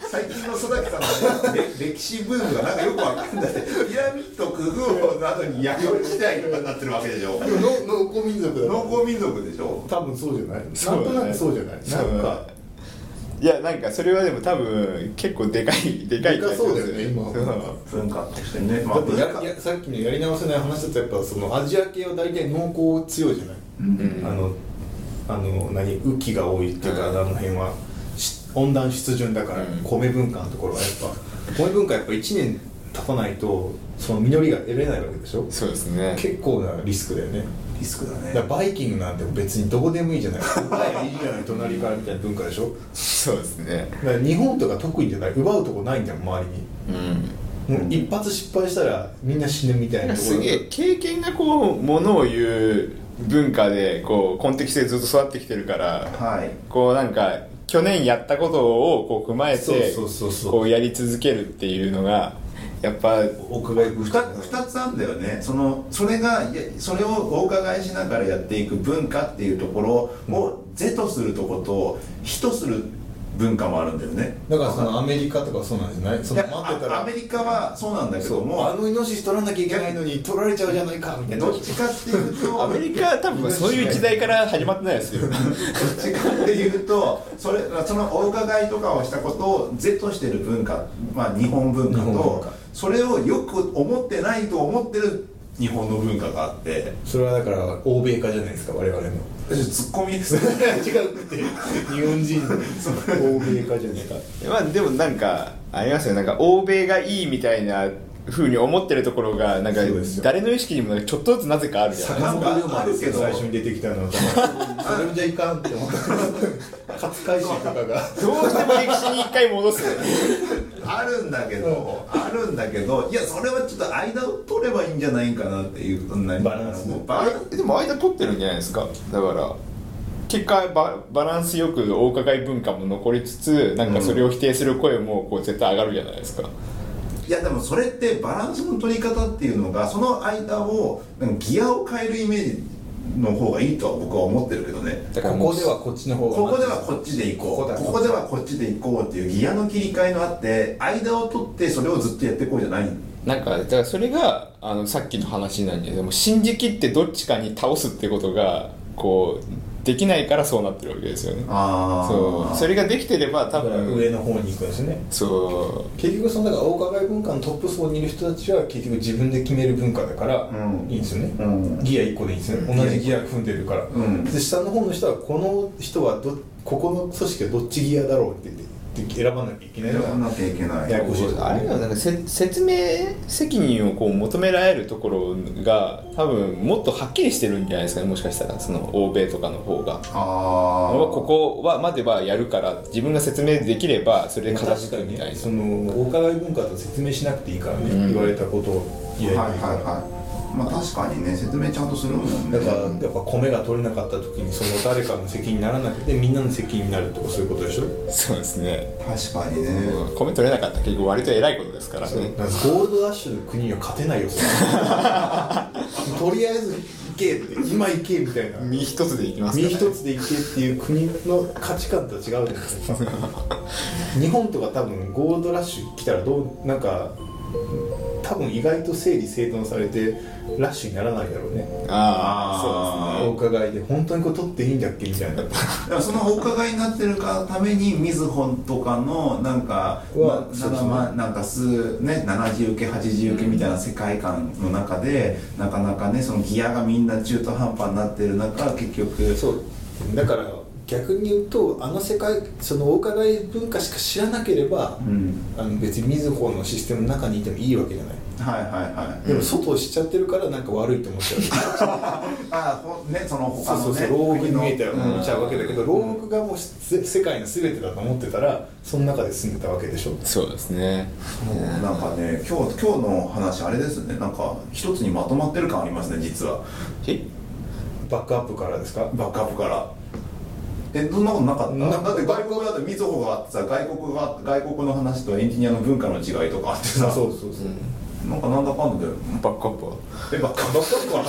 最近の育木さんの、ね、れ [laughs] 歴史ブームがなんかよくわかんない。ピラミッド工夫の後に弥生時代とかになってるわけでしょ。でも農農耕民族だ農耕民族でしょ。多分そうじゃない。なんとなくそうじゃない？そうなんかいやなんかそれはでも多分結構でかいでかいでかそうだよね今。そう文化としてね、まだってややさっきのやり直せない話だとやっぱそのアジア系は大体農耕強いじゃない、うん。うんあのあの何雨季が多いっていうか、うん。あの辺はし温暖湿潤だから、うん。米文化のところはやっぱ米文化やっぱ1年経たないとその実りが得れないわけでしょ？そうですね。結構なリスクだよねリスクだね。だバイキングなんて別にどこでもいいじゃない。奪えばいいじゃない。隣からみたいな文化でしょ。そうですね。だから日本とか特にじゃない。奪うとこないんだよ周りに。うん。もう一発失敗したらみんな死ぬみたいなすげえ。経験がこうものを言う文化でこうコンテキストでずっと育ってきてるからはい。こうなんか去年やったことをこう踏まえてこうやり続けるっていうのがやっぱお伺い二つ二つあるんだよね。そのそれがいやそれをお伺いしながらやっていく文化っていうところを是とするとこと非とする文化もあるんだよね。だからそのアメリカとかそうなんじゃない？そのいや待ってたら。あアメリカはそうなんだけどもあのイノシシ取らなきゃいけないのに取られちゃうじゃないかみたいな。どっちかっていうと [laughs] アメリカは多分そういう時代から始まってないですよ。どっちかっていうとそれそのお伺いとかをしたことを是としてる文化、まあ、日本文化日本文と化それをよく思ってないと思ってる日本の文化があって。それはだから欧米化じゃないですか我々のツッコミ？で [laughs] す違うって日本人の。欧米化じゃないか。まあでもなんかありますよ。なんか欧米がいいみたいなふうに思ってるところがなんか誰の意識にもちょっとずつなぜかあるじゃないですか。坂本けど最初に出てきたのはそれじゃいかんって思った。勝海舟とかがどうしても歴史に一回戻すあるんだけど、あるんだけどいやそれはちょっと間を取ればいいんじゃないかなっていう何バランスもうバランス。でも間取ってるんじゃないですか？だから結果ババランスよくお伺い文化も残りつつなんかそれを否定する声もこう絶対上がるじゃないですか、いやでもそれってバランスの取り方っていうのがその間をギアを変えるイメージの方がいいとは僕は思ってるけどね。ここではこっちの方がここではこっちで行こう。ここだ。ここではこっちで行こうっていうギアの切り替えのあって間を取ってそれをずっとやっていこうじゃない。なんかだからそれがあのさっきの話なんででも信じきってどっちかに倒すってことがこうできないからそうなってるわけですよね。あそう。それができてれば多分上の方に行くんですね。そ結局そのだからお伺い文化のトップ層にいる人たちは結局自分で決める文化だからうん。いいんですよね、うん。ギア1個でいいんですよね、うん。同じギア踏んでるから、うん。で下の方の人はこの人はどここの組織はどっちギアだろうって言って選ばなきゃいけない選ばなきゃいけない。ややこしいとあれはなんかせ説明責任をこう求められるところが多分もっとはっきりしてるんじゃないですかね。もしかしたらその欧米とかの方が。ああここはまではやるから自分が説明できればそれで片付くみたいな。そのお伺い文化と説明しなくていいからね、うん。言われたことを言えば。いいから、はいはいはいまあ確かにね説明ちゃんとするもんね。だからやっぱ米が取れなかった時にその誰かの責任にならなくてみんなの責任になるとかそういうことでしょ？そうですね。確かにね。米取れなかったら結構割と偉いことですからね。ゴールドラッシュの国には勝てないよ [laughs] とりあえず行けって今行けみたいな。身一つでいきますから、身一つで行けっていう国の価値観とは違うじゃないですか。[laughs] 日本とか多分ゴールドラッシュ来たらどうなんか多分意外と整理整頓されてラッシュにならないだろうね。ああお伺いで本当にこれ取っていいんだっけみたいな。そのお伺いになってるかためにみずほとかのなんかはまなんか数ね70受け80受けみたいな世界観の中で、なかなかねそのギアがみんな中途半端になってる中結局。そう。だから逆に言うとあの世界そのお伺い文化しか知らなければ、うん。あの別にみずほのシステムの中にいてもいいわけじゃない。はいはいはい。でも外を知っちゃってるからなんか悪いと思っちゃう。[laughs] あほねその他のねそうそうそう牢獄に見えたちゃうわけだけど牢獄がもうせ世界の全てだと思ってたらその中で住んでたわけでしょ。そうですね。そうなんかね今日今日の話あれですね。なんか一つにまとまってる感ありますね実は。え？バックアップからですか？バックアップからえそんなことなかった？なだって外国だってみずほがあってさ外国が外国の話とエンジニアの文化の違いとかあってさ。そうそうそう。なんかなんだかんだでバックアップは？えバックアップは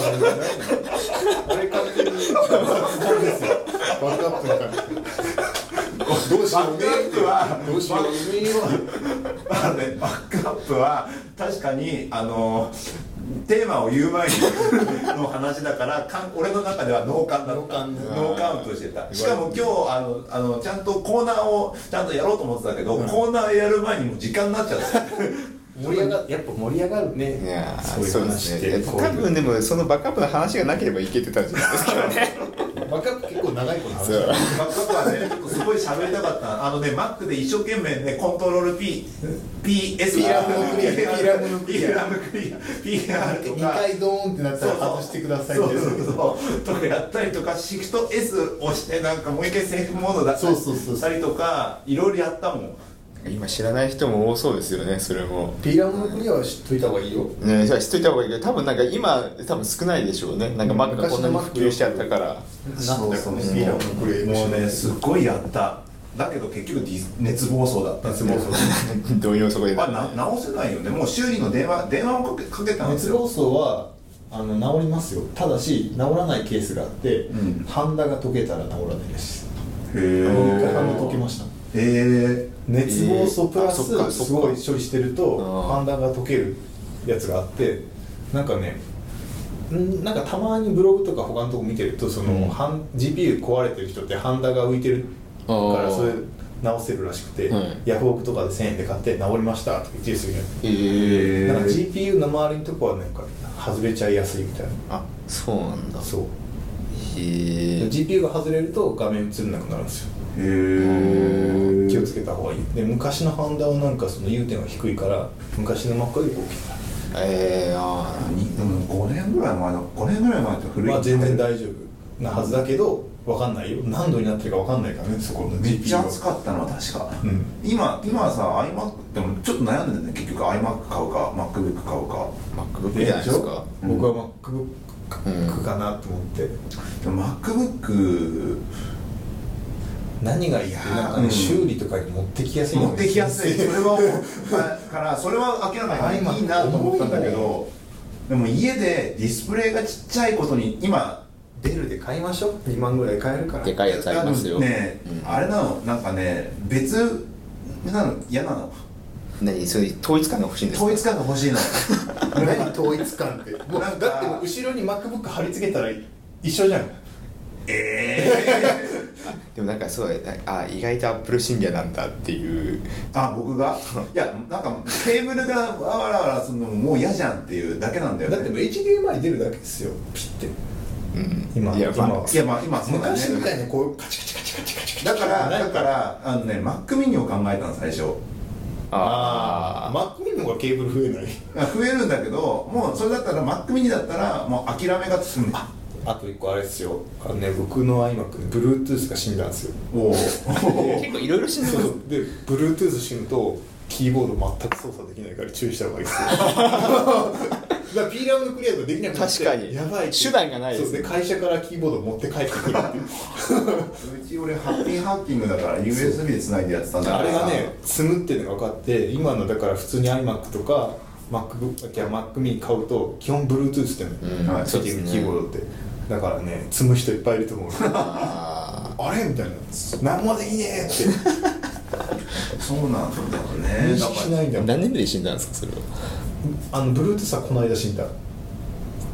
あれ完全にですよバックアップだからどうしようねプはどうしようねバックアップは確かにあのテーマを言う前にの話だから [laughs] かん俺の中ではノーカンだった。ノーカンノーカウントしてた。しかも今日あのあのちゃんとコーナーをちゃんとやろうと思ってたけど、コーナーやる前にもう時間になっちゃって盛り上がやっぱ盛り上がるね。いやーそういう話って。すね多分でもそのバックアップの話がなければいけてたんじゃないですか。ね [laughs] バックアップ結構長い子の話。バックアップはねすごい喋りたかった。あのね Mac で一生懸命ねコントロール P PS ピーラムのクリア。ピーラムのクリア。ピーラムクリア。PR と2か回ドーンってなったら外してくださいそうそうそう。とかやったりとかシフト S 押してなんかもう一回セーフモードだったそうそうそう。したりとかいろいろやったもん今知らない人も多そうですよねそれも。ピーラムの国は知っといた方がいいよ。ねじゃあ知っといた方がいいけど多分なんか今多分少ないでしょうね。なんかうん。Mac がこんなに普及しちゃったから。なんだよこのピーラムのクレーもうねすっごいやった。だけど結局ディス熱暴走だった熱暴走どういうそこで。あな直せないよね。もう修理の電話電話をかけかけたんですよ。熱暴走はあの治りますよ。ただし治らないケースがあって、うん。ハンダが溶けたら治らないです。へ一回ハンダえ溶けました。へ熱暴走プラスすごい処理してるとあー。ハンダが溶けるやつがあってなんかねんなんかたまにブログとか他のとこ見てるとその、うん。ハン GPU 壊れてる人ってハンダが浮いてるからそれ直せるらしくて、はい。ヤフオクとかで1000円で買って治りましたとか言ってる人いるえなんか GPU の周りのとこはなんか外れちゃいやすいみたいな。あそうなんだ。そう。へえ GPU が外れると画面映らなくなるんですよえ気をつけた方がいい。で昔のハンダはなんかその融点が低いから昔の Mac より大きかっえー、あにでも5年ぐらい前だ。5年ぐらい前ってた古い。まあ全然大丈夫なはずだけど分かんないよ。何度になってるか分かんないからねそこのめっちゃ熱かったのは確か、うん。今今はさ iMac でもちょっと悩んでるね結局。iMac 買うか MacBook 買うか。あ MacBook じゃないですか。うん僕は MacBook かなと思って、でも MacBook 何がいいってなんかね、うん。修理とかに持ってきやすい持ってきやすい。[laughs] それは思うだからそれは明らかにい。いなと思ったんだけどでも家でディスプレイがちっちゃいことに今デルで買いましょう。2万ぐらい買えるから。でかいやつありますよ。ね、うん。あれなの。なんかね別なの嫌なの。何そういう統一感が欲しいんですか？統一感が欲しいの。[laughs] 何統一感って。もうだって後ろに MacBook 貼り付けたら一緒じゃんえ [laughs] でもなんかそうあ意外とアップル信者なんだっていう。ー、あ僕が？いやなんかケーブルがわらわらするのももう嫌じゃんっていうだけなんだよね。だってもう HDMI 出るだけですよ。ピッて。うん。今いやまあ今は。いやまあ今ね。昔みたいにこうカチカチカチカチカチカチだからだからあのね Mac mini を考えたの最初あああ Mac mini の方がケーブル増えない増えるんだけどもうそれだったら Mac mini だったらもう諦めがつむあと一個あれですよ。あのね僕の iMac ね Bluetooth が死んだんですよ。おおあ [laughs] 結構いろいろ信じそうで Bluetooth 死ぬとキーボード全く操作できないから注意した方がいいですよ。[laughs] だからピーラーのクリアができなくなって確かに。やばい手段がないですそうで会社からキーボード持って帰ってくる。っていううち俺ハッピーハッキングだから USB で繋いでやってたんだから。あれがね積むっていうのが分かって今のだから普通に iMac とか MacBook いや Mac mini 買うと基本 Bluetooth ってうん。のついてるキーボードってだからね積む人いっぱいいると思うああれ？みたいな。何もできねえって。[laughs] そうなんだよ認ね。だか識しないんだもん何年目で死んだんですか？それは。あの Bluetooth はこの間死んだ。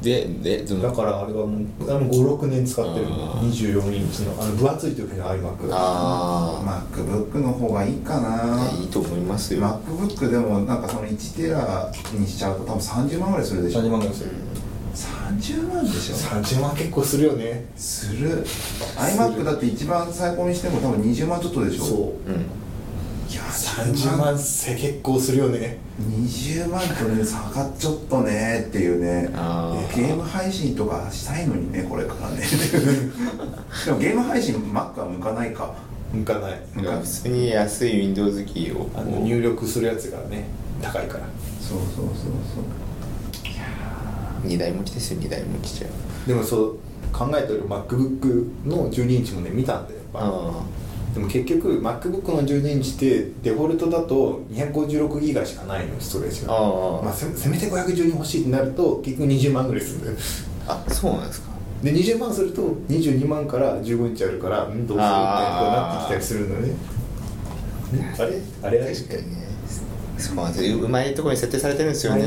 ででだからあれはもうあの56年使ってる。あー。24インチのあの分厚い時の iMac らあ MacBook の方がいいかな。あいいと思いますよ。MacBook でもなんかその1テラにしちゃうと多分30万ぐらいするでしょ。30万ぐらいする30万でしょ？30万結構するよね。する。iMac だって一番最高にしても多分20万ちょっとでしょ？そう。うん。いや30万せ結構するよね。20万とね差がちょっとねっていうね。あー。ゲーム配信とかしたいのにねこれからね。[laughs] でもゲーム配信 Mac は向かないか。向かない。普通に安い Windows キーをあの入力するやつがね高いから。そうそうそう2台持ちですよ2台持ちじゃでもそう考えてる MacBook の12インチもね見たんだよやっぱ。あでも結局 MacBook の12インチってデフォルトだと256ギガしかないのストレージが。まあ、せせめて512欲しいってなると結局20万ぐらいするんだよ。あそうなんですか。で20万すると22万から15インチあるからんどうするみたいなこうなってきたりするのね。んあれあれあれ確かにねそうなんですようまいところに設定されてるんですよね。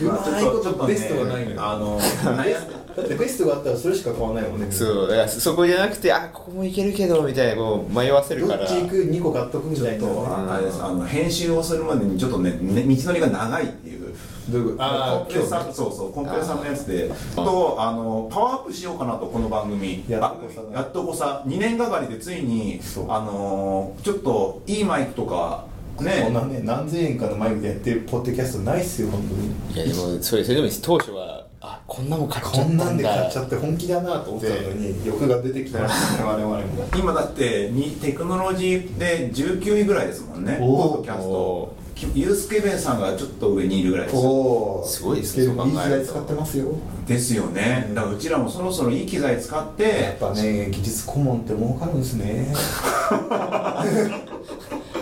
う。まいことベストがないのよ。あの [laughs] だってベストがあったらそれしか買わないもんね。そうだからそこじゃなくてあここもいけるけどみたいなこう迷わせるから。どっち行く？2個買っとくみたいな。あの編集をするまでにちょっとねね道のりが長いっていうどういうこと？あコンプレッサーそうそうコンプレッサーのやつで。とあのパワーアップしようかなとこの番組。やっとこさ番組やっとこさ。2年がかりでついにそう。あのちょっといいマイクとかこねんなね何千円かのマイクでやってるポッドキャストないっすよ本当に。いやでもそれそれでも当初はあこんなもん買っちゃったんだ。こんなんで買っちゃって本気だなと思ってたのに欲が出てきたら [laughs] 我々も。今だってにテクノロジーで19位ぐらいですもんねポッドキャストユースケベンさんがちょっと上にいるぐらいですよ。おおすごいですねいいそう考えると。時代使ってますよ。ですよね。だからうちらもそろそろいい機材使って。やっぱね技術顧問って儲かるんですね。[laughs]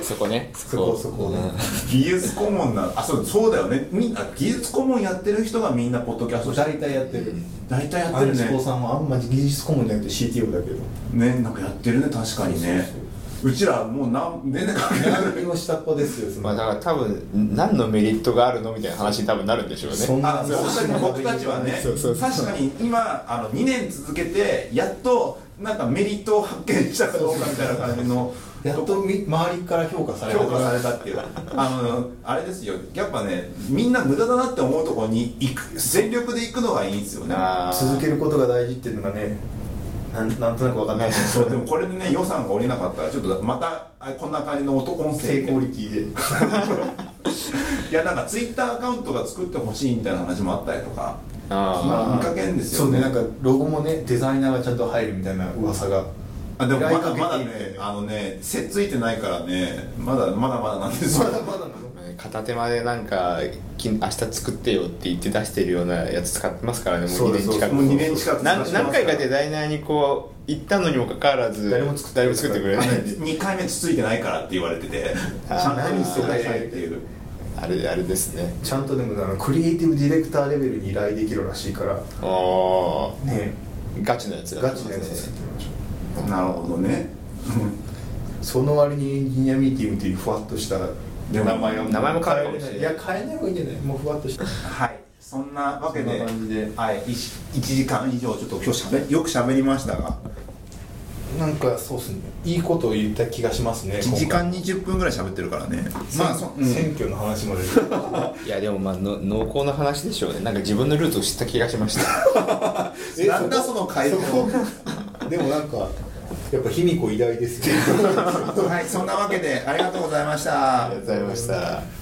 そこね。そこそこね。技術顧問なあそうそうだよね。みんな技術顧問やってる人がみんなポッドキャスト。大体やってる。大体やってアンチるねコさんはあんまり技術顧問じゃなくて CTO だけど。ねなんかやってるね確かにね。うちらもうなん全然関係ない。何を下っ端ですよまあだから多分何のメリットがあるのみたいな話に多分なるんでしょうね。そんな確かに僕たちはね確かに今あの2年続けてやっとなんかメリットを発見したかどうかみたいな感じの。やっとみ周りから評価され評価されたっていう。あのあれですよ。やっぱねみんな無駄だなって思うところに行く。全力で行くのがいいんですよね。続けることが大事っていうのがねなんなんとなく分かんない [laughs] そうでもこれでね予算が下りなかったらちょっとまたあこんな感じの音音声低クオリティで。[laughs] いやなんかツイッターアカウントが作ってほしいみたいな話もあったりとか。あまあ見かけんですよそうねなんかロゴもねデザイナーがちゃんと入るみたいな噂が。あでもまだまだねあのねせっついてないからねまだまだまだなんですよ。まだまだあ片手間でなんかき明日作ってよって言って出してるようなやつ使ってますからねもう2そうです年近く。もう2年近く何何回かデザイナーにこう言ったのにもかかわらず誰も作って誰も作ってくれない。2回目つついてないからって言われてて。何してくださいっていう。あれあれですね。ちゃんとでもあのクリエイティブディレクターレベルに依頼できるらしいから。ああね。ガチのやつガチなやつ作ってみましょうなるほどね。その割にエンジニアミーティングっていうふわっとしたでも名前を名前も変えるかもしれない。い。や変えない方がいいんじゃない？もうふわっとした。はい。そんなわけではい、1, 時間以上ちょっと今日しゃべよくしゃべりましたが。なんかそうっすね。いいことを言った気がしますね1時間20分ぐらい喋ってるからね。まあそ、うん。選挙の話まで。[laughs] いやでもまあの濃厚な話でしょうね。なんか自分のルーツを知った気がしました。えなんだその回答。でもなんかやっぱ卑弥呼偉大ですよ [laughs] はいそんなわけでありがとうございました。ありがとうございました